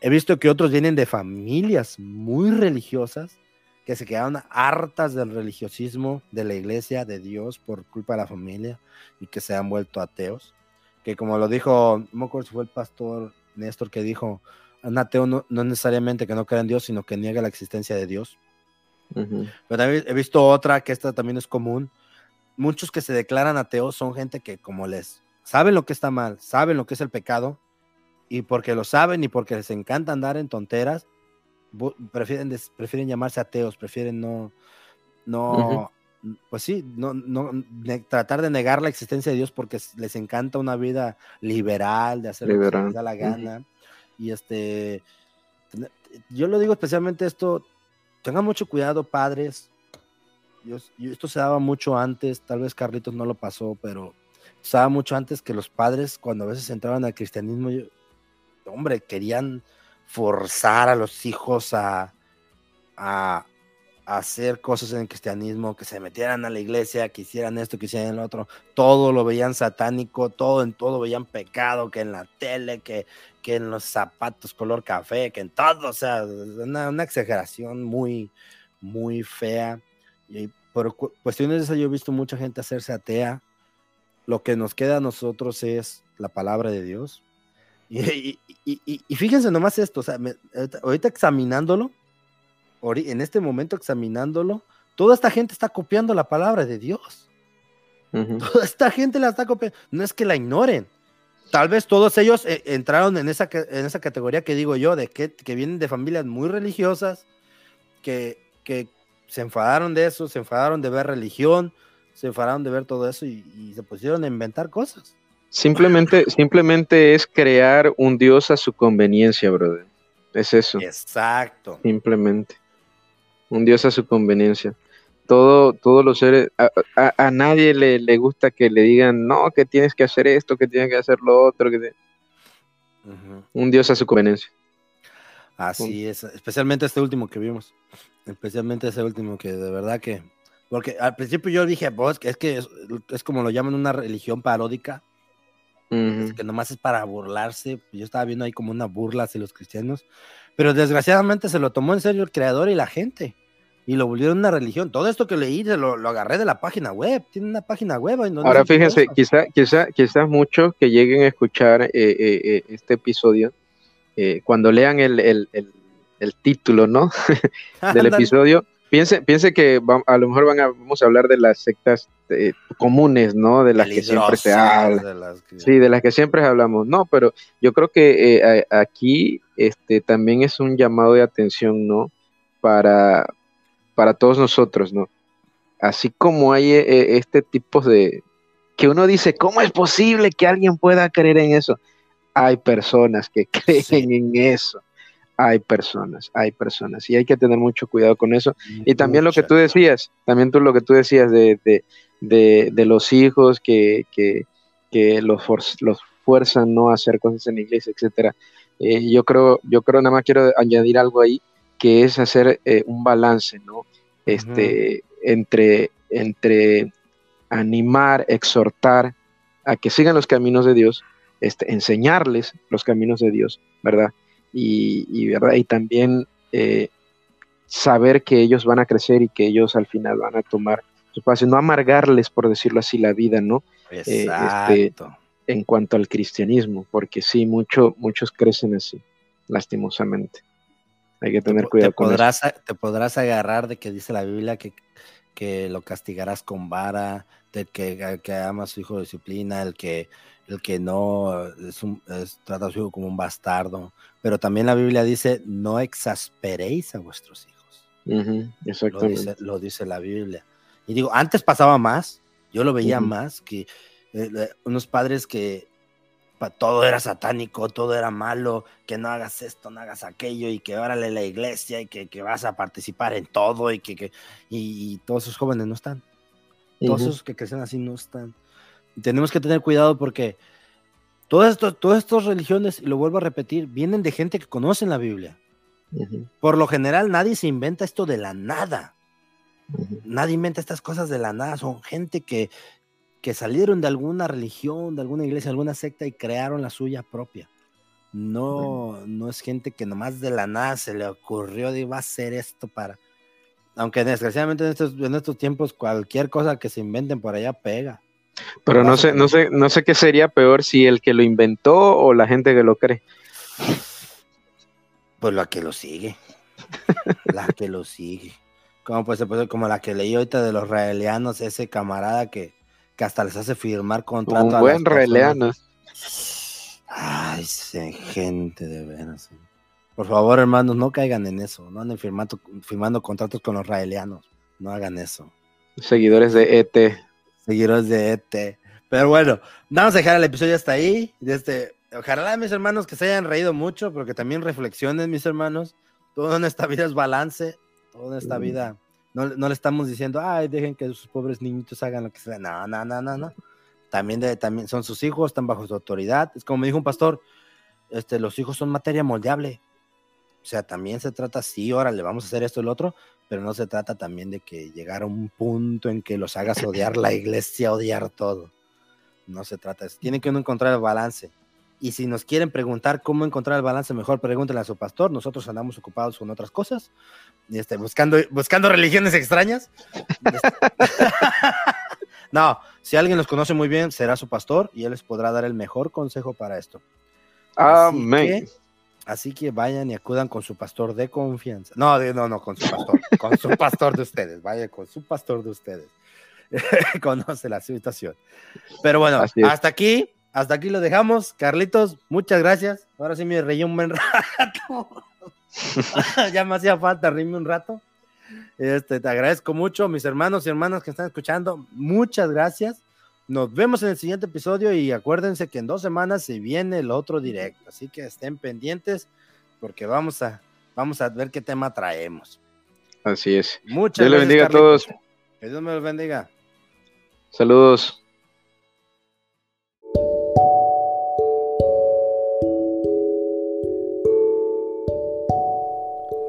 He visto que otros vienen de familias muy religiosas que se quedaron hartas del religiosismo de la iglesia, de Dios, por culpa de la familia y que se han vuelto ateos. Que como lo dijo, no fue el pastor Néstor que dijo, un ateo no, no necesariamente que no crea en Dios, sino que niega la existencia de Dios. Ujú. Pero también he visto otra que esta también es común. Muchos que se declaran ateos son gente que como les saben lo que está mal, saben lo que es el pecado y porque lo saben y porque les encanta andar en tonteras, prefieren, prefieren llamarse ateos, prefieren no, no, pues sí, no, no, tratar de negar la existencia de Dios porque les encanta una vida liberal, de hacer lo que les da la gana. Y este, yo lo digo especialmente esto, tengan mucho cuidado, padres. Yo, esto se daba mucho antes, tal vez Carlitos no lo pasó, pero se daba mucho antes que los padres, cuando a veces entraban al cristianismo, hombre, querían forzar a los hijos a hacer cosas en el cristianismo, que se metieran a la iglesia, que hicieran esto, que hicieran lo otro, todo lo veían satánico, todo en todo veían pecado, que en la tele, que, que en los zapatos color café, que en todo, o sea, una, una exageración muy, muy fea. Y por cu- cuestiones de esas yo he visto mucha gente hacerse atea. Lo que nos queda a nosotros es la palabra de Dios. Y, y- y- fíjense nomás esto, o sea, me- ahorita, examinándolo, en este momento examinándolo, toda esta gente está copiando la palabra de Dios. Toda esta gente la está copiando. No es que la ignoren. Tal vez todos ellos eh, entraron en esa, en esa categoría que digo yo, de que, que vienen de familias muy religiosas, que, que se enfadaron de eso, se enfadaron de ver religión, se enfadaron de ver todo eso y, y se pusieron a inventar cosas. Simplemente, simplemente es crear un Dios a su conveniencia, brother. Es eso. Exacto. Simplemente. Un Dios a su conveniencia. Todo, todos los seres, a, a- a nadie le, le gusta que le digan, no, que tienes que hacer esto, que tienes que hacer lo otro. Que te-". Un Dios a su conveniencia. Así es, especialmente este último que vimos, especialmente ese último que de verdad que, porque al principio yo dije, pues, que es que es, es como lo llaman una religión paródica, Ujú. que nomás es para burlarse, yo estaba viendo ahí como una burla hacia los cristianos, pero desgraciadamente se lo tomó en serio el creador y la gente, y lo volvieron una religión, todo esto que leí se lo, lo agarré de la página web, tiene una página web. en donde Ahora fíjense, eso. quizá, quizá, quizás muchos que lleguen a escuchar eh, eh, eh, este episodio, eh, cuando lean el, el- el- el título, ¿no? del episodio, piense, piense que va- a lo mejor van a, vamos a hablar de las sectas eh, comunes, ¿no? De las que siempre se habla. de las que- Sí, de las que siempre hablamos. No, pero yo creo que eh, aquí este, también es un llamado de atención, ¿no? Para, para todos nosotros, ¿no? Así como hay eh, eh, este tipo de... que uno dice, ¿cómo es posible que alguien pueda creer en eso? Hay personas que creen Sí. en eso. hay personas, hay personas y hay que tener mucho cuidado con eso. Y también lo que tú decías, también tú lo que tú decías de, de, de, de los hijos que, que, que los, los fuerzan ¿no? a hacer cosas en iglesia, etcétera. Eh, yo creo, yo creo, nada más quiero añadir algo ahí, que es hacer eh, un balance, ¿no? Este, entre, entre animar, exhortar a que sigan los caminos de Dios, este, enseñarles los caminos de Dios, ¿verdad? Y, ¿verdad? y también eh, saber que ellos van a crecer y que ellos al final van a tomar su espacio, no amargarles, por decirlo así, la vida, ¿no? Este, Exacto. En cuanto al cristianismo, porque sí, mucho, muchos crecen así, lastimosamente. Hay que tener Te- cuidado te con podrás, a- Te podrás agarrar de que dice la Biblia que, que lo castigarás con vara, del que, que ama a su hijo disciplina, el que, el que no es un, es- trata a su hijo como un bastardo. Pero también la Biblia dice, no exasperéis a vuestros hijos. eso. Lo exactamente. dice, lo dice la Biblia. Y digo, antes pasaba más, yo lo veía más, que eh, unos padres que pa- todo era satánico, todo era malo, que no hagas esto, no hagas aquello, y que órale la iglesia, y que, que vas a participar en todo, y que, que- y, y todos esos jóvenes no están. Todos Ujú, esos que crecen así no están. Y tenemos que tener cuidado porque todas esto- todas estas religiones, y lo vuelvo a repetir, vienen de gente que conocen la Biblia. Por lo general, nadie se inventa esto de la nada nadie inventa estas cosas de la nada, son gente que, que salieron de alguna religión, de alguna iglesia, alguna secta y crearon la suya propia. No, no es gente que nomás de la nada se le ocurrió de va a hacer esto para. Aunque desgraciadamente en estos, en estos tiempos cualquier cosa que se inventen por allá pega. Pero no sé, no sé, no sé qué sería peor si el que lo inventó o la gente que lo cree. Pues la que lo sigue. la que lo sigue. Como pues, pues, como la que leí ahorita de los israelianos, ese camarada que, que hasta les hace firmar contrato. Un a buen reeleano. Ay, gente de veras. sí. Por favor, hermanos, no caigan en eso. No anden firmando, firmando contratos con los israelianos. No hagan eso. Seguidores de ET. Seguidores de ET. Pero bueno, vamos a dejar el episodio hasta ahí. Este, ojalá, mis hermanos, que se hayan reído mucho, porque también reflexionen, mis hermanos. Todo en esta vida es balance. Todo en esta Mm. vida. No, no le estamos diciendo, ay, dejen que sus pobres niñitos hagan lo que sea. No, no, no, no, no. También, de, también son sus hijos, están bajo su autoridad. Es como me dijo un pastor, este, los hijos son materia moldeable. O sea, también se trata, sí, órale, vamos a hacer esto y lo otro, pero no se trata también de que llegar a un punto en que los hagas odiar la iglesia, odiar todo. No se trata de eso. Tienen que uno encontrar el balance. Y si nos quieren preguntar cómo encontrar el balance mejor, pregúntenle a su pastor. Nosotros andamos ocupados con otras cosas, este, buscando, buscando religiones extrañas. No, si alguien los conoce muy bien, será su pastor y él les podrá dar el mejor consejo para esto. Así Amén. que- Así que vayan y acudan con su pastor de confianza. No, no, no, con su pastor. con su pastor de ustedes. Vaya con su pastor de ustedes. Conoce la situación. Pero bueno, Así hasta aquí, hasta aquí lo dejamos. Carlitos, muchas gracias. Ahora sí me reí un buen rato. ya me hacía falta reírme un rato. Este, te agradezco mucho, mis hermanos y hermanas que están escuchando. Muchas gracias. Nos vemos en el siguiente episodio y acuérdense que en dos semanas se viene el otro directo, así que estén pendientes porque vamos a, vamos a ver qué tema traemos. Así es. Muchas Dios gracias, bendiga a todos. Que Dios me los bendiga. Saludos.